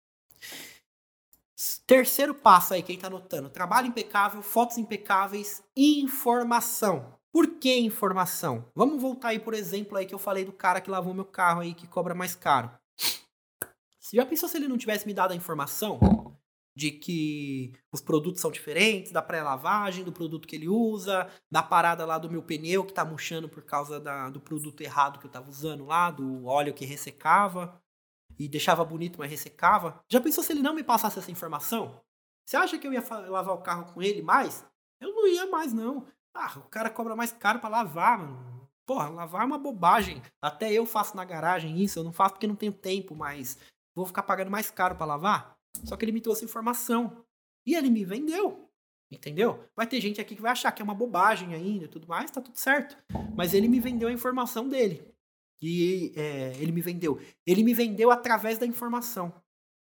Terceiro passo aí, quem tá anotando. Trabalho impecável, fotos impecáveis, informação. Por que informação? Vamos voltar aí, por exemplo, aí que eu falei do cara que lavou meu carro aí, que cobra mais caro. Você já pensou se ele não tivesse me dado a informação? De que os produtos são diferentes, da pré-lavagem, do produto que ele usa, da parada lá do meu pneu que tá murchando por causa da, do produto errado que eu tava usando lá, do óleo que ressecava e deixava bonito, mas ressecava. Já pensou se ele não me passasse essa informação? Você acha que eu ia lavar o carro com ele mais? Eu não ia mais, não. Ah, o cara cobra mais caro para lavar, mano. Porra, lavar é uma bobagem. Até eu faço na garagem isso, eu não faço porque não tenho tempo, mas vou ficar pagando mais caro para lavar? Só que ele me trouxe informação. E ele me vendeu. Entendeu? Vai ter gente aqui que vai achar que é uma bobagem ainda e tudo mais, tá tudo certo. Mas ele me vendeu a informação dele. E é, ele me vendeu. Ele me vendeu através da informação.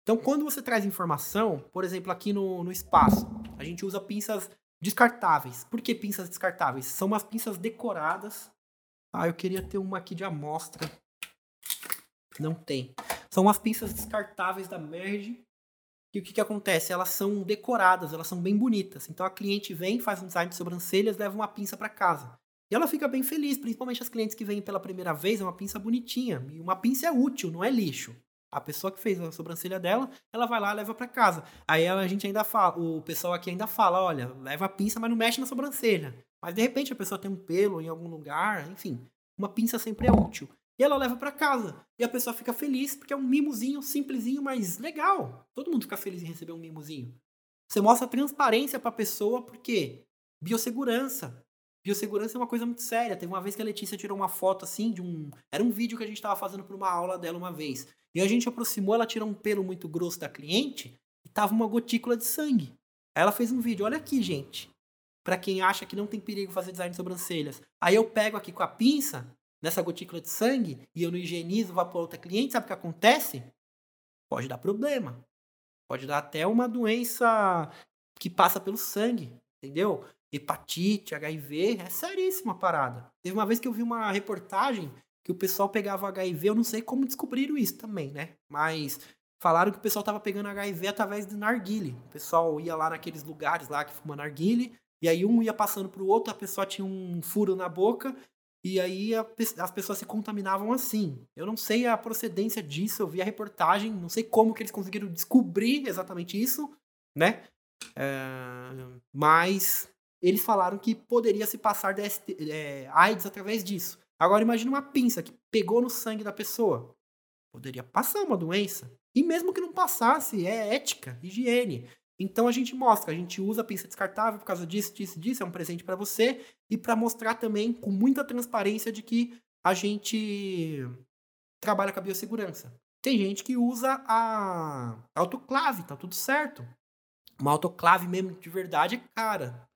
Então, quando você traz informação, por exemplo, aqui no, no espaço, a gente usa pinças descartáveis. Por que pinças descartáveis? São umas pinças decoradas. Ah, eu queria ter uma aqui de amostra. Não tem. São umas pinças descartáveis da Merge e o que, que acontece? Elas são decoradas, elas são bem bonitas. Então a cliente vem, faz um design de sobrancelhas, leva uma pinça para casa. E ela fica bem feliz, principalmente as clientes que vêm pela primeira vez, é uma pinça bonitinha. E uma pinça é útil, não é lixo. A pessoa que fez a sobrancelha dela, ela vai lá e leva para casa. Aí ela, a gente ainda fala, o pessoal aqui ainda fala, olha, leva a pinça, mas não mexe na sobrancelha. Mas de repente a pessoa tem um pelo em algum lugar, enfim, uma pinça sempre é útil. E ela leva para casa. E a pessoa fica feliz porque é um mimozinho simplesinho, mas legal. Todo mundo fica feliz em receber um mimozinho. Você mostra transparência para a pessoa porque biossegurança. Biossegurança é uma coisa muito séria. Teve uma vez que a Letícia tirou uma foto assim de um. Era um vídeo que a gente estava fazendo para uma aula dela uma vez. E a gente aproximou, ela tirou um pelo muito grosso da cliente e tava uma gotícula de sangue. Aí ela fez um vídeo, olha aqui, gente. Para quem acha que não tem perigo fazer design de sobrancelhas. Aí eu pego aqui com a pinça, nessa gotícula de sangue e eu não higienizo, vou para outra cliente, sabe o que acontece? Pode dar problema. Pode dar até uma doença que passa pelo sangue, entendeu? Hepatite, HIV, é seríssima parada. Teve uma vez que eu vi uma reportagem que o pessoal pegava HIV, eu não sei como descobriram isso também, né? Mas falaram que o pessoal tava pegando HIV através do narguile. O pessoal ia lá naqueles lugares lá que fuma narguile, e aí um ia passando pro outro, a pessoa tinha um furo na boca, e aí a, as pessoas se contaminavam assim. Eu não sei a procedência disso, eu vi a reportagem, não sei como que eles conseguiram descobrir exatamente isso, né? É, mas eles falaram que poderia se passar DST, é, AIDS através disso. Agora imagine uma pinça que pegou no sangue da pessoa. Poderia passar uma doença. E mesmo que não passasse, é ética, higiene. Então a gente mostra, a gente usa a pinça descartável por causa disso, disso, disso, é um presente para você e para mostrar também com muita transparência de que a gente trabalha com a biossegurança. Tem gente que usa a autoclave, tá tudo certo. Uma autoclave mesmo de verdade é cara.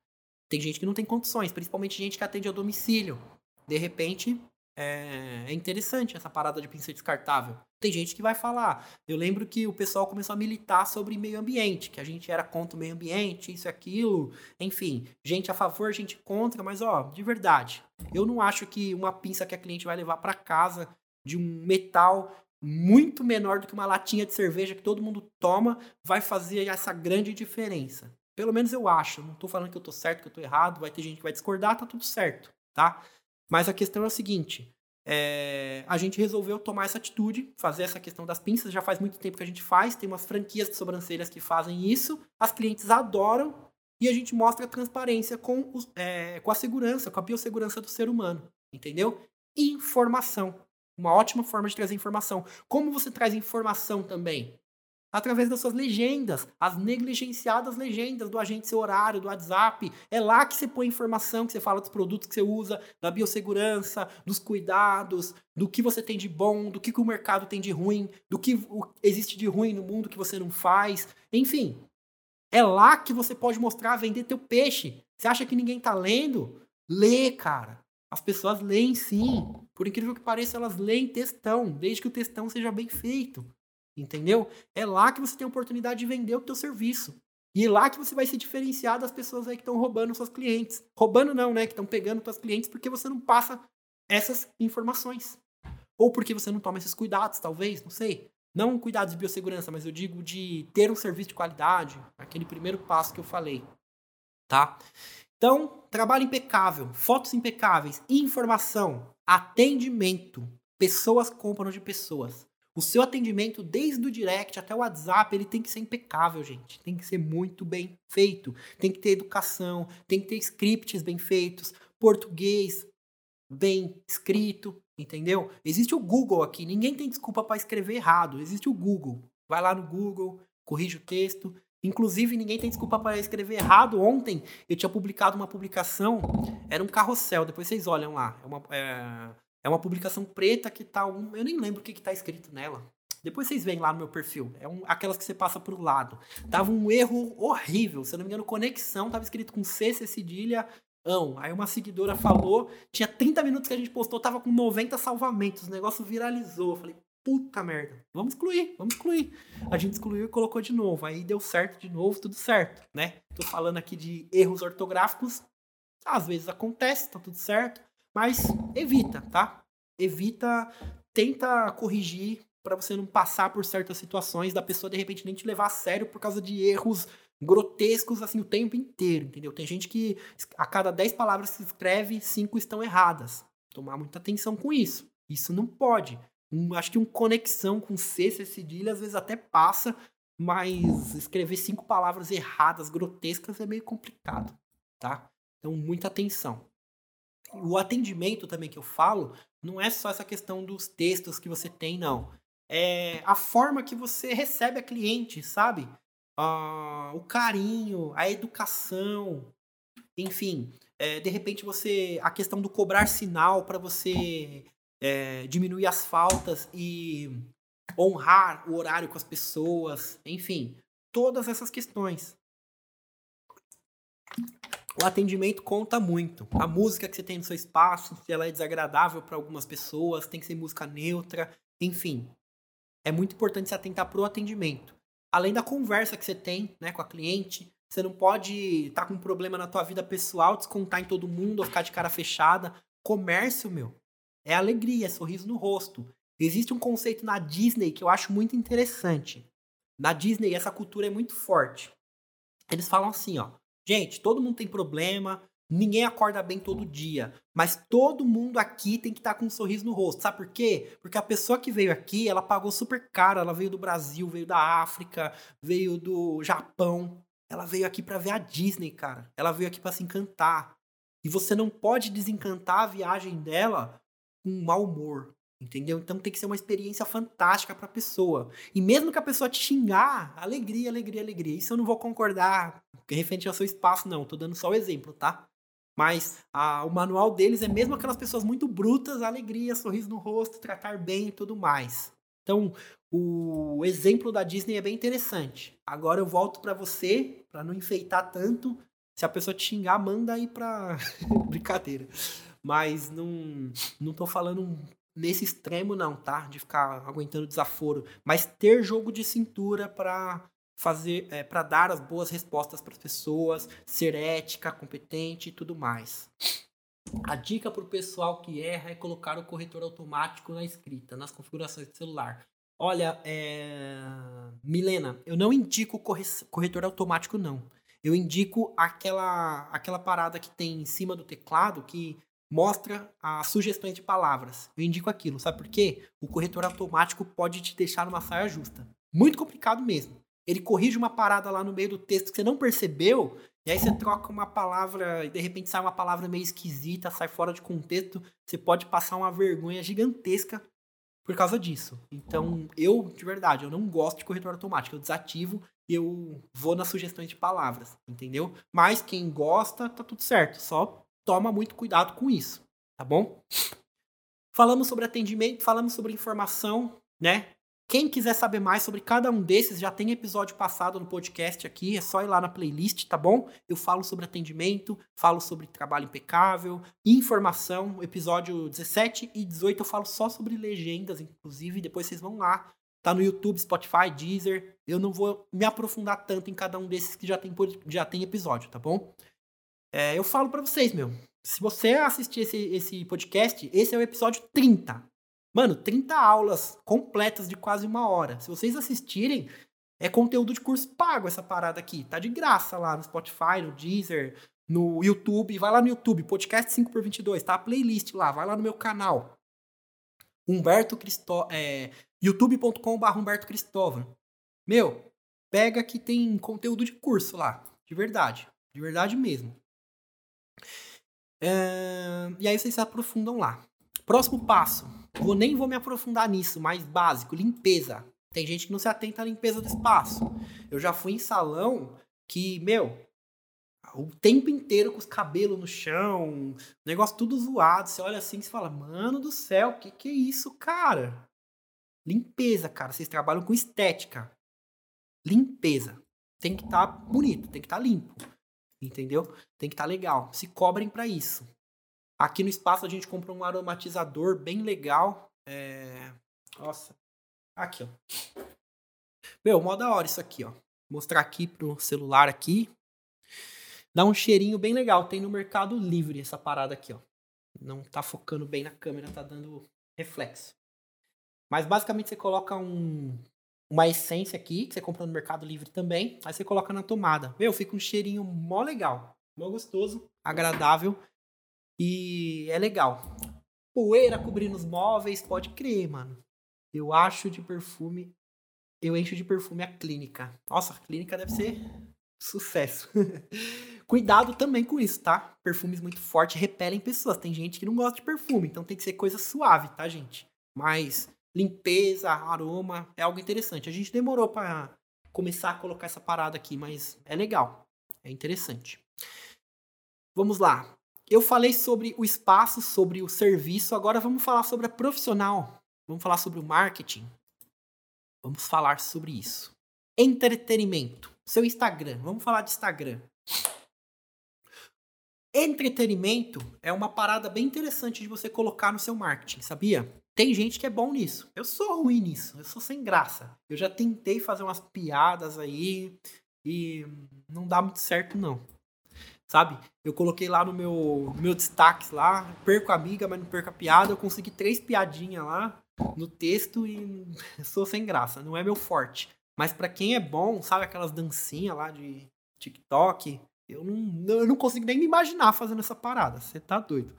Tem gente que não tem condições, principalmente gente que atende ao domicílio. De repente, é, é interessante essa parada de pinça descartável. Tem gente que vai falar. Eu lembro que o pessoal começou a militar sobre meio ambiente, que a gente era contra o meio ambiente, isso e aquilo. Enfim, gente a favor, gente contra, mas ó, de verdade, eu não acho que uma pinça que a cliente vai levar para casa de um metal muito menor do que uma latinha de cerveja que todo mundo toma vai fazer essa grande diferença. Pelo menos eu acho. Não tô falando que eu tô certo, que eu tô errado, vai ter gente que vai discordar, tá tudo certo, tá? Mas a questão é o seguinte: é, a gente resolveu tomar essa atitude, fazer essa questão das pinças. Já faz muito tempo que a gente faz, tem umas franquias de sobrancelhas que fazem isso. As clientes adoram e a gente mostra a transparência com, os, é, com a segurança, com a biossegurança do ser humano. Entendeu? Informação. Uma ótima forma de trazer informação. Como você traz informação também? Através das suas legendas, as negligenciadas legendas do agente seu horário, do WhatsApp. É lá que você põe informação, que você fala dos produtos que você usa, da biossegurança, dos cuidados, do que você tem de bom, do que, que o mercado tem de ruim, do que existe de ruim no mundo que você não faz. Enfim, é lá que você pode mostrar, vender teu peixe. Você acha que ninguém tá lendo? Lê, cara. As pessoas leem sim. Por incrível que pareça, elas leem textão, desde que o textão seja bem feito. Entendeu? É lá que você tem a oportunidade de vender o teu serviço. E é lá que você vai se diferenciar das pessoas aí que estão roubando seus clientes. Roubando não, né? Que estão pegando seus clientes porque você não passa essas informações. Ou porque você não toma esses cuidados, talvez, não sei. Não cuidados de biossegurança, mas eu digo de ter um serviço de qualidade. Aquele primeiro passo que eu falei. Tá? Então, trabalho impecável, fotos impecáveis, informação, atendimento. Pessoas compram de pessoas. O seu atendimento, desde o direct até o WhatsApp, ele tem que ser impecável, gente. Tem que ser muito bem feito. Tem que ter educação, tem que ter scripts bem feitos, português bem escrito, entendeu? Existe o Google aqui. Ninguém tem desculpa para escrever errado. Existe o Google. Vai lá no Google, corrige o texto. Inclusive, ninguém tem desculpa para escrever errado. Ontem eu tinha publicado uma publicação, era um carrossel, depois vocês olham lá. É uma, é, é uma publicação preta que tá um. Eu nem lembro o que, que tá escrito nela. Depois vocês veem lá no meu perfil. É um, aquelas que você passa pro lado. Tava um erro horrível. Se eu não me engano, conexão tava escrito com C, C cedilha, ão. Aí uma seguidora falou, tinha 30 minutos que a gente postou, tava com 90 salvamentos. O negócio viralizou. Eu falei, puta merda, vamos excluir, vamos excluir. A gente excluiu e colocou de novo. Aí deu certo de novo, tudo certo, né? Tô falando aqui de erros ortográficos. Às vezes acontece, tá tudo certo. Mas evita, tá? Evita, tenta corrigir para você não passar por certas situações da pessoa de repente nem te levar a sério por causa de erros grotescos assim o tempo inteiro, entendeu? Tem gente que a cada 10 palavras que escreve, 5 estão erradas. Tomar muita atenção com isso. Isso não pode. Um, acho que um conexão com C, C cedilha, às vezes até passa, mas escrever cinco palavras erradas, grotescas, é meio complicado, tá? Então, muita atenção. O atendimento também que eu falo não é só essa questão dos textos que você tem, não. É a forma que você recebe a cliente, sabe? Ah, o carinho, a educação, enfim. É, de repente você. A questão do cobrar sinal para você é, diminuir as faltas e honrar o horário com as pessoas, enfim. Todas essas questões. O atendimento conta muito. A música que você tem no seu espaço, se ela é desagradável para algumas pessoas, tem que ser música neutra, enfim. É muito importante se atentar para o atendimento. Além da conversa que você tem né, com a cliente, você não pode estar tá com um problema na tua vida pessoal, descontar em todo mundo ou ficar de cara fechada. Comércio, meu, é alegria, é sorriso no rosto. Existe um conceito na Disney que eu acho muito interessante. Na Disney, essa cultura é muito forte. Eles falam assim, ó. Gente, todo mundo tem problema, ninguém acorda bem todo dia, mas todo mundo aqui tem que estar tá com um sorriso no rosto. Sabe por quê? Porque a pessoa que veio aqui, ela pagou super caro, ela veio do Brasil, veio da África, veio do Japão. Ela veio aqui para ver a Disney, cara. Ela veio aqui para se encantar. E você não pode desencantar a viagem dela com mau humor. Entendeu? Então tem que ser uma experiência fantástica para a pessoa. E mesmo que a pessoa te xingar, alegria, alegria, alegria. Isso eu não vou concordar referente ao seu espaço, não. Tô dando só o exemplo, tá? Mas a, o manual deles é mesmo aquelas pessoas muito brutas, alegria, sorriso no rosto, tratar bem e tudo mais. Então, o exemplo da Disney é bem interessante. Agora eu volto para você, para não enfeitar tanto. Se a pessoa te xingar, manda aí pra. Brincadeira. Mas não, não tô falando nesse extremo não, tá? De ficar aguentando desaforo, mas ter jogo de cintura para fazer, é, para dar as boas respostas para as pessoas, ser ética, competente e tudo mais. A dica para o pessoal que erra é colocar o corretor automático na escrita, nas configurações do celular. Olha, é... Milena, eu não indico corretor automático, não. Eu indico aquela, aquela parada que tem em cima do teclado que mostra as sugestões de palavras. Eu indico aquilo, sabe por quê? O corretor automático pode te deixar numa saia justa. Muito complicado mesmo. Ele corrige uma parada lá no meio do texto que você não percebeu, e aí você troca uma palavra e de repente sai uma palavra meio esquisita, sai fora de contexto, você pode passar uma vergonha gigantesca por causa disso. Então, eu, de verdade, eu não gosto de corretor automático, eu desativo e eu vou nas sugestões de palavras, entendeu? Mas quem gosta, tá tudo certo, só toma muito cuidado com isso, tá bom? Falamos sobre atendimento, falamos sobre informação, né? Quem quiser saber mais sobre cada um desses, já tem episódio passado no podcast aqui, é só ir lá na playlist, tá bom? Eu falo sobre atendimento, falo sobre trabalho impecável, informação, episódio 17 e 18 eu falo só sobre legendas, inclusive, depois vocês vão lá, tá no YouTube, Spotify, Deezer. Eu não vou me aprofundar tanto em cada um desses que já tem, já tem episódio, tá bom? É, eu falo para vocês, meu. Se você assistir esse, esse podcast, esse é o episódio 30. Mano, 30 aulas completas de quase uma hora. Se vocês assistirem, é conteúdo de curso pago essa parada aqui. Tá de graça lá no Spotify, no Deezer, no YouTube. Vai lá no YouTube, podcast 5x22, tá? A playlist lá, vai lá no meu canal. Humberto Cristo é, youtube.com.br Humberto Cristóvão. Meu, pega que tem conteúdo de curso lá, de verdade, de verdade mesmo. É, e aí vocês se aprofundam lá. Próximo passo, vou nem vou me aprofundar nisso, mais básico, limpeza. Tem gente que não se atenta à limpeza do espaço. Eu já fui em salão que, meu, o tempo inteiro com os cabelos no chão, negócio tudo zoado. Você olha assim e fala, mano do céu, o que, que é isso, cara? Limpeza, cara. Vocês trabalham com estética. Limpeza. Tem que estar tá bonito, tem que estar tá limpo. Entendeu? Tem que estar tá legal. Se cobrem para isso. Aqui no espaço a gente comprou um aromatizador bem legal. É... Nossa. Aqui, ó. Meu, mó da hora isso aqui, ó. Mostrar aqui pro celular aqui. Dá um cheirinho bem legal. Tem no Mercado Livre essa parada aqui, ó. Não tá focando bem na câmera, tá dando reflexo. Mas basicamente você coloca um, uma essência aqui, que você comprou no Mercado Livre também. Aí você coloca na tomada. Meu, fica um cheirinho mó legal. Mó gostoso, agradável. E é legal. Poeira cobrindo os móveis, pode crer, mano. Eu acho de perfume. Eu encho de perfume a clínica. Nossa, a clínica deve ser sucesso. Cuidado também com isso, tá? Perfumes muito fortes repelem pessoas. Tem gente que não gosta de perfume, então tem que ser coisa suave, tá, gente? Mas limpeza, aroma é algo interessante. A gente demorou para começar a colocar essa parada aqui, mas é legal. É interessante. Vamos lá. Eu falei sobre o espaço, sobre o serviço, agora vamos falar sobre a profissional. Vamos falar sobre o marketing. Vamos falar sobre isso. Entretenimento. Seu Instagram. Vamos falar de Instagram. Entretenimento é uma parada bem interessante de você colocar no seu marketing, sabia? Tem gente que é bom nisso. Eu sou ruim nisso. Eu sou sem graça. Eu já tentei fazer umas piadas aí e não dá muito certo, não. Sabe? Eu coloquei lá no meu, meu destaque lá, perco a amiga, mas não perco a piada. Eu consegui três piadinhas lá no texto e sou sem graça. Não é meu forte. Mas para quem é bom, sabe aquelas dancinhas lá de TikTok, eu não, eu não consigo nem me imaginar fazendo essa parada. Você tá doido.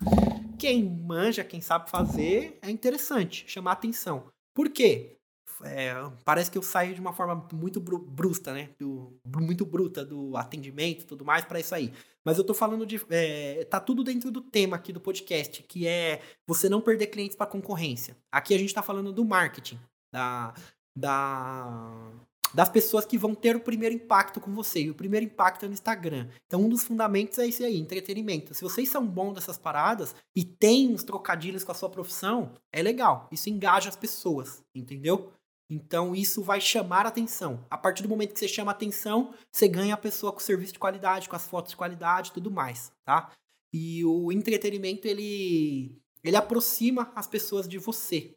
Quem manja, quem sabe fazer, é interessante, chamar atenção. Por quê? É, parece que eu saio de uma forma muito bru brusta, né? Do, muito bruta do atendimento e tudo mais para isso aí. Mas eu tô falando de. É, tá tudo dentro do tema aqui do podcast, que é você não perder clientes para concorrência. Aqui a gente tá falando do marketing, da, da das pessoas que vão ter o primeiro impacto com você. E o primeiro impacto é no Instagram. Então, um dos fundamentos é esse aí, entretenimento. Se vocês são bons dessas paradas e tem uns trocadilhos com a sua profissão, é legal. Isso engaja as pessoas, entendeu? Então, isso vai chamar atenção. A partir do momento que você chama atenção, você ganha a pessoa com serviço de qualidade, com as fotos de qualidade tudo mais, tá? E o entretenimento, ele, ele aproxima as pessoas de você,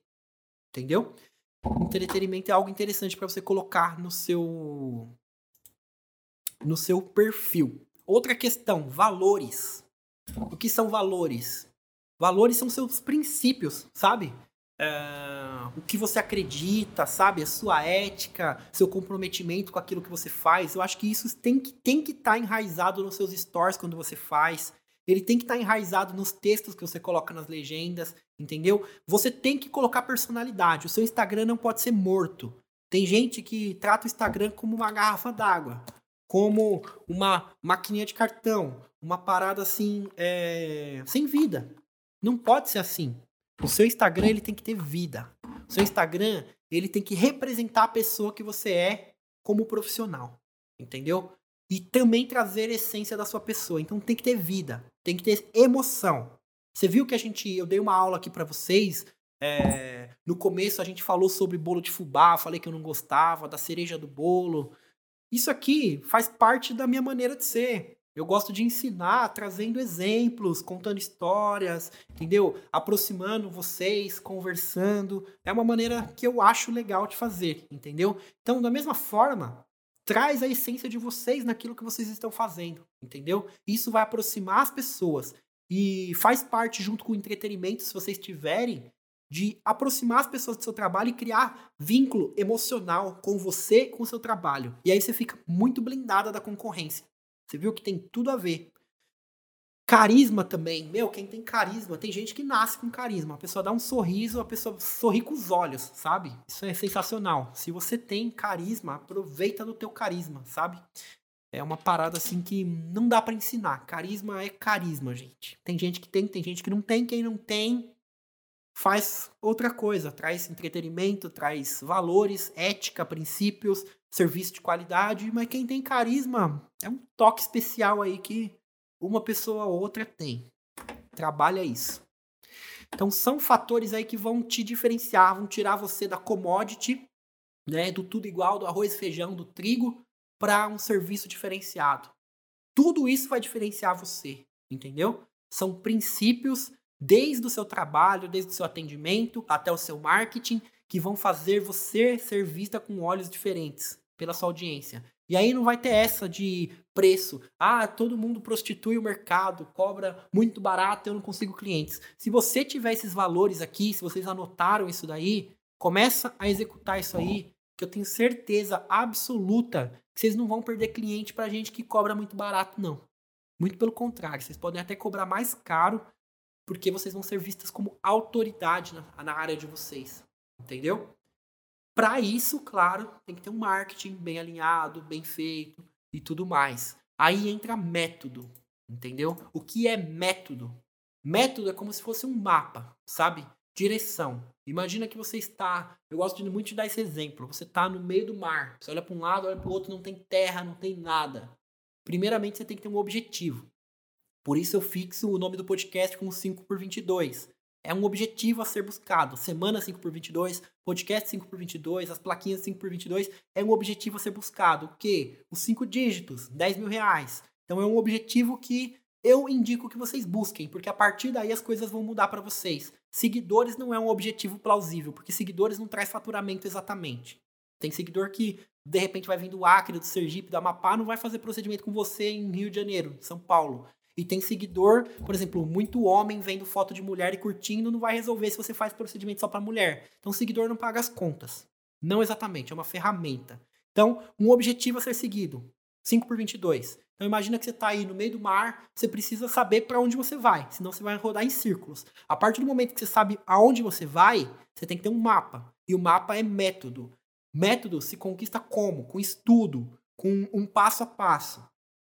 entendeu? entretenimento é algo interessante para você colocar no seu no seu perfil. Outra questão, valores. O que são valores? Valores são seus princípios, sabe? É, o que você acredita, sabe? A sua ética, seu comprometimento com aquilo que você faz. Eu acho que isso tem que tem que estar tá enraizado nos seus stories quando você faz. Ele tem que estar tá enraizado nos textos que você coloca nas legendas, entendeu? Você tem que colocar personalidade. O seu Instagram não pode ser morto. Tem gente que trata o Instagram como uma garrafa d'água, como uma maquininha de cartão, uma parada assim, é... sem vida. Não pode ser assim. O seu Instagram ele tem que ter vida. O seu Instagram ele tem que representar a pessoa que você é como profissional, entendeu? e também trazer a essência da sua pessoa. Então tem que ter vida, tem que ter emoção. Você viu que a gente, eu dei uma aula aqui para vocês. É, no começo a gente falou sobre bolo de fubá, falei que eu não gostava da cereja do bolo. Isso aqui faz parte da minha maneira de ser. Eu gosto de ensinar, trazendo exemplos, contando histórias, entendeu? Aproximando vocês, conversando. É uma maneira que eu acho legal de fazer, entendeu? Então, da mesma forma, traz a essência de vocês naquilo que vocês estão fazendo, entendeu? Isso vai aproximar as pessoas e faz parte junto com o entretenimento, se vocês tiverem, de aproximar as pessoas do seu trabalho e criar vínculo emocional com você, com o seu trabalho. E aí você fica muito blindada da concorrência. Você viu que tem tudo a ver. Carisma também. Meu, quem tem carisma, tem gente que nasce com carisma. A pessoa dá um sorriso, a pessoa sorri com os olhos, sabe? Isso é sensacional. Se você tem carisma, aproveita do teu carisma, sabe? É uma parada assim que não dá para ensinar. Carisma é carisma, gente. Tem gente que tem, tem gente que não tem. Quem não tem, faz outra coisa. Traz entretenimento, traz valores, ética, princípios, serviço de qualidade. Mas quem tem carisma é um toque especial aí que uma pessoa ou outra tem. Trabalha isso. Então são fatores aí que vão te diferenciar, vão tirar você da commodity, né, do tudo igual, do arroz feijão, do trigo, para um serviço diferenciado. Tudo isso vai diferenciar você, entendeu? São princípios desde o seu trabalho, desde o seu atendimento até o seu marketing, que vão fazer você ser vista com olhos diferentes pela sua audiência. E aí não vai ter essa de preço. Ah, todo mundo prostitui o mercado, cobra muito barato, eu não consigo clientes. Se você tiver esses valores aqui, se vocês anotaram isso daí, começa a executar isso aí, que eu tenho certeza absoluta que vocês não vão perder cliente para gente que cobra muito barato, não. Muito pelo contrário, vocês podem até cobrar mais caro, porque vocês vão ser vistas como autoridade na, na área de vocês. Entendeu? Para isso, claro, tem que ter um marketing bem alinhado, bem feito e tudo mais. Aí entra método, entendeu? O que é método? Método é como se fosse um mapa, sabe? Direção. Imagina que você está. Eu gosto muito de dar esse exemplo. Você está no meio do mar. Você olha para um lado, olha para o outro, não tem terra, não tem nada. Primeiramente, você tem que ter um objetivo. Por isso eu fixo o nome do podcast com 5 por 22. É um objetivo a ser buscado. Semana 5 por 22, podcast 5 por 22, as plaquinhas 5 por 22 é um objetivo a ser buscado. O quê? Os cinco dígitos, 10 mil reais. Então é um objetivo que eu indico que vocês busquem, porque a partir daí as coisas vão mudar para vocês. Seguidores não é um objetivo plausível, porque seguidores não traz faturamento exatamente. Tem seguidor que de repente vai vir do Acre, do Sergipe, do Amapá, não vai fazer procedimento com você em Rio de Janeiro, São Paulo. E tem seguidor, por exemplo, muito homem vendo foto de mulher e curtindo, não vai resolver se você faz procedimento só para mulher. Então seguidor não paga as contas. Não exatamente, é uma ferramenta. Então, um objetivo a ser seguido. 5 por 22. Então imagina que você está aí no meio do mar, você precisa saber para onde você vai, senão você vai rodar em círculos. A partir do momento que você sabe aonde você vai, você tem que ter um mapa. E o mapa é método. Método se conquista como? Com estudo, com um passo a passo.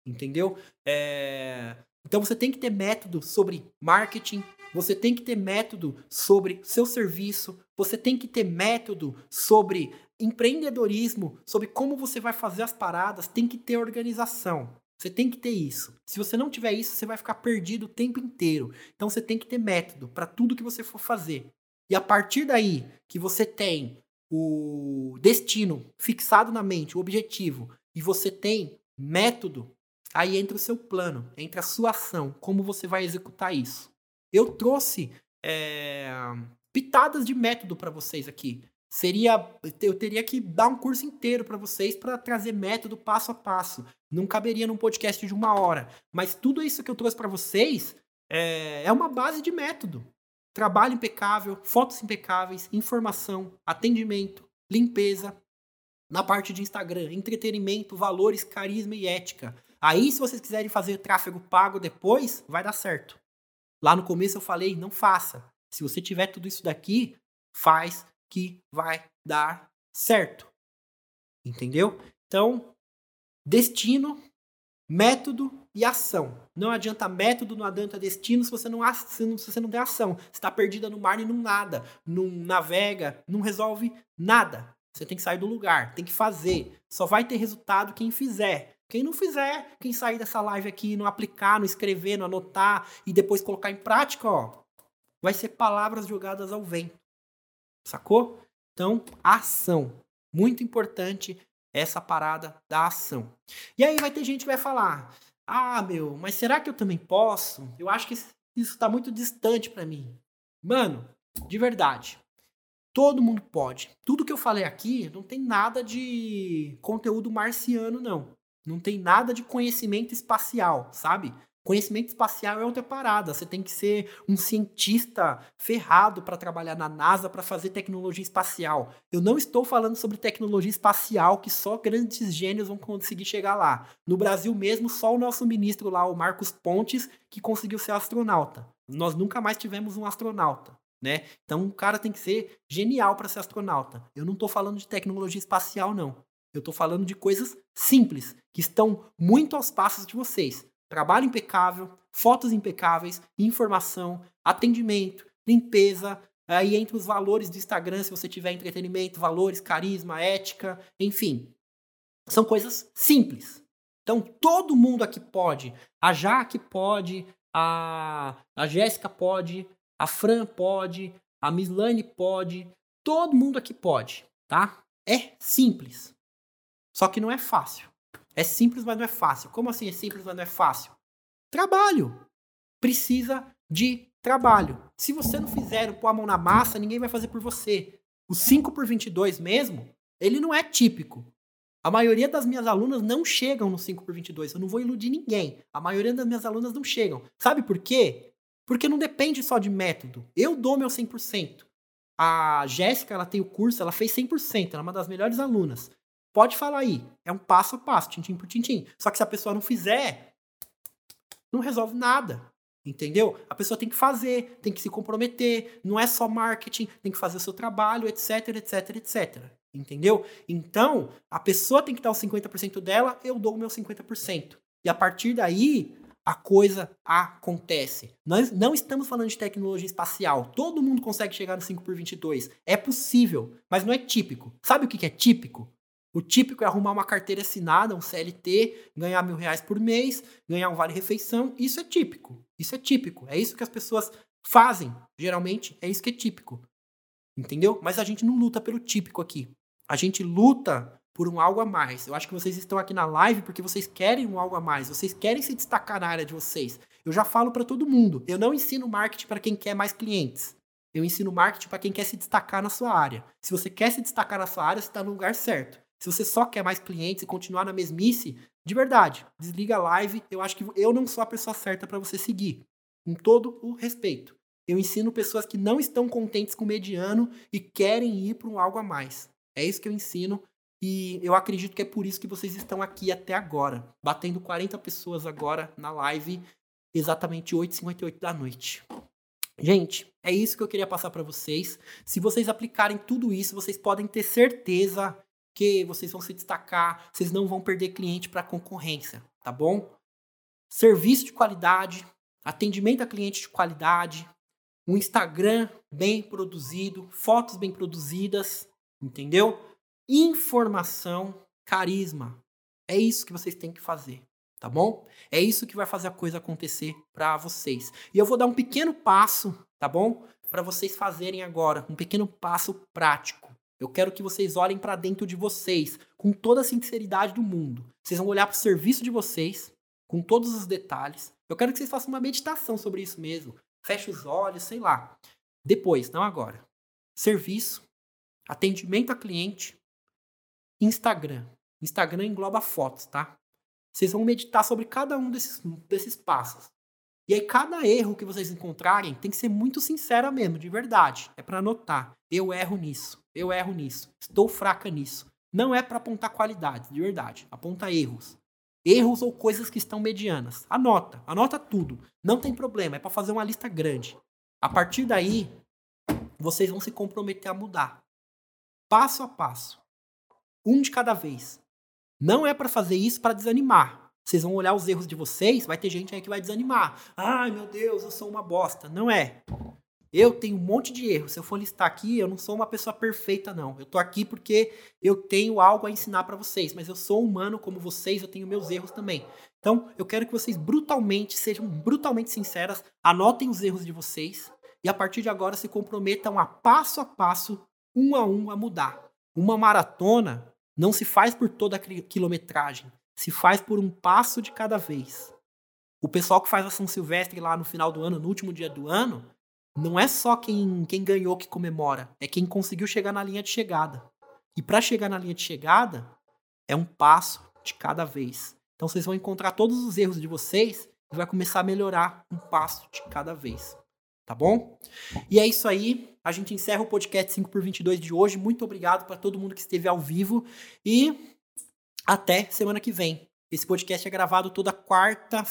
Entendeu? É... Então você tem que ter método sobre marketing, você tem que ter método sobre seu serviço, você tem que ter método sobre empreendedorismo, sobre como você vai fazer as paradas, tem que ter organização. Você tem que ter isso. Se você não tiver isso, você vai ficar perdido o tempo inteiro. Então você tem que ter método para tudo que você for fazer. E a partir daí que você tem o destino fixado na mente, o objetivo, e você tem método, aí entra o seu plano, entra a sua ação, como você vai executar isso. Eu trouxe é, pitadas de método para vocês aqui seria eu teria que dar um curso inteiro para vocês para trazer método passo a passo. Não caberia num podcast de uma hora. Mas tudo isso que eu trouxe para vocês é, é uma base de método. Trabalho impecável, fotos impecáveis, informação, atendimento, limpeza. Na parte de Instagram, entretenimento, valores, carisma e ética. Aí, se vocês quiserem fazer tráfego pago depois, vai dar certo. Lá no começo eu falei, não faça. Se você tiver tudo isso daqui, faz que vai dar certo. Entendeu? Então, destino, método e ação. Não adianta método, não adianta destino se você não, se você não der ação. Você está perdida no mar e não nada. Não navega, não resolve nada. Você tem que sair do lugar, tem que fazer. Só vai ter resultado quem fizer. Quem não fizer, quem sair dessa live aqui, não aplicar, não escrever, não anotar e depois colocar em prática, ó, vai ser palavras jogadas ao vento. Sacou? Então, ação. Muito importante essa parada da ação. E aí vai ter gente que vai falar: "Ah, meu, mas será que eu também posso? Eu acho que isso está muito distante para mim". Mano, de verdade. Todo mundo pode. Tudo que eu falei aqui não tem nada de conteúdo marciano não. Não tem nada de conhecimento espacial, sabe? Conhecimento espacial é outra parada. Você tem que ser um cientista ferrado para trabalhar na NASA para fazer tecnologia espacial. Eu não estou falando sobre tecnologia espacial que só grandes gênios vão conseguir chegar lá. No Brasil mesmo, só o nosso ministro lá, o Marcos Pontes, que conseguiu ser astronauta. Nós nunca mais tivemos um astronauta. Né? Então o cara tem que ser genial para ser astronauta. Eu não estou falando de tecnologia espacial, não. Eu estou falando de coisas simples, que estão muito aos passos de vocês trabalho impecável, fotos impecáveis, informação, atendimento, limpeza, aí entre os valores do Instagram, se você tiver entretenimento, valores, carisma, ética, enfim. São coisas simples. Então todo mundo aqui pode. A Jaque pode, a, a Jéssica pode, a Fran pode, a Mislane pode, todo mundo aqui pode, tá? É simples. Só que não é fácil. É simples, mas não é fácil. Como assim é simples, mas não é fácil? Trabalho. Precisa de trabalho. Se você não fizer pôr a mão na massa, ninguém vai fazer por você. O 5 por 22 mesmo, ele não é típico. A maioria das minhas alunas não chegam no 5 por 22. Eu não vou iludir ninguém. A maioria das minhas alunas não chegam. Sabe por quê? Porque não depende só de método. Eu dou meu 100%. A Jéssica, ela tem o curso, ela fez 100%. Ela é uma das melhores alunas. Pode falar aí. É um passo a passo, tintim por tintim. Só que se a pessoa não fizer, não resolve nada. Entendeu? A pessoa tem que fazer, tem que se comprometer, não é só marketing, tem que fazer o seu trabalho, etc, etc, etc. Entendeu? Então, a pessoa tem que dar os 50% dela, eu dou o meu 50%. E a partir daí, a coisa acontece. Nós não estamos falando de tecnologia espacial. Todo mundo consegue chegar no 5 por 22. É possível, mas não é típico. Sabe o que é típico? O típico é arrumar uma carteira assinada, um CLT, ganhar mil reais por mês, ganhar um vale-refeição. Isso é típico. Isso é típico. É isso que as pessoas fazem. Geralmente é isso que é típico. Entendeu? Mas a gente não luta pelo típico aqui. A gente luta por um algo a mais. Eu acho que vocês estão aqui na live porque vocês querem um algo a mais. Vocês querem se destacar na área de vocês. Eu já falo para todo mundo. Eu não ensino marketing para quem quer mais clientes. Eu ensino marketing para quem quer se destacar na sua área. Se você quer se destacar na sua área, você está no lugar certo. Se você só quer mais clientes e continuar na mesmice, de verdade, desliga a live. Eu acho que eu não sou a pessoa certa para você seguir. Com todo o respeito. Eu ensino pessoas que não estão contentes com o mediano e querem ir para um algo a mais. É isso que eu ensino e eu acredito que é por isso que vocês estão aqui até agora, batendo 40 pessoas agora na live, exatamente 8h58 da noite. Gente, é isso que eu queria passar para vocês. Se vocês aplicarem tudo isso, vocês podem ter certeza que vocês vão se destacar, vocês não vão perder cliente para concorrência, tá bom? Serviço de qualidade, atendimento a cliente de qualidade, um Instagram bem produzido, fotos bem produzidas, entendeu? Informação, carisma. É isso que vocês têm que fazer, tá bom? É isso que vai fazer a coisa acontecer para vocês. E eu vou dar um pequeno passo, tá bom? Para vocês fazerem agora, um pequeno passo prático. Eu quero que vocês olhem para dentro de vocês com toda a sinceridade do mundo. Vocês vão olhar para o serviço de vocês com todos os detalhes. Eu quero que vocês façam uma meditação sobre isso mesmo. Feche os olhos, sei lá. Depois, não agora. Serviço, atendimento a cliente, Instagram. Instagram engloba fotos, tá? Vocês vão meditar sobre cada um desses, desses passos. E aí, cada erro que vocês encontrarem tem que ser muito sincera mesmo, de verdade. É para anotar. Eu erro nisso. Eu erro nisso. Estou fraca nisso. Não é para apontar qualidades, de verdade. Aponta erros. Erros ou coisas que estão medianas. Anota, anota tudo. Não tem problema, é para fazer uma lista grande. A partir daí, vocês vão se comprometer a mudar. Passo a passo. Um de cada vez. Não é para fazer isso para desanimar. Vocês vão olhar os erros de vocês, vai ter gente aí que vai desanimar. Ai, meu Deus, eu sou uma bosta. Não é. Eu tenho um monte de erros. Se eu for listar aqui, eu não sou uma pessoa perfeita, não. Eu tô aqui porque eu tenho algo a ensinar para vocês, mas eu sou humano como vocês, eu tenho meus erros também. Então, eu quero que vocês brutalmente, sejam brutalmente sinceras, anotem os erros de vocês e a partir de agora se comprometam a passo a passo, um a um, a mudar. Uma maratona não se faz por toda a quilometragem, se faz por um passo de cada vez. O pessoal que faz a São Silvestre lá no final do ano, no último dia do ano, não é só quem, quem ganhou que comemora, é quem conseguiu chegar na linha de chegada. E para chegar na linha de chegada, é um passo de cada vez. Então vocês vão encontrar todos os erros de vocês e vai começar a melhorar um passo de cada vez. Tá bom? E é isso aí. A gente encerra o podcast 5 por 22 de hoje. Muito obrigado para todo mundo que esteve ao vivo e até semana que vem. Esse podcast é gravado toda quarta,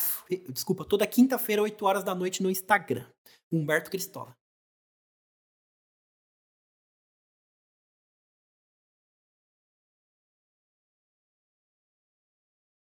desculpa, toda quinta-feira, 8 horas da noite no Instagram. Humberto Cristóvão.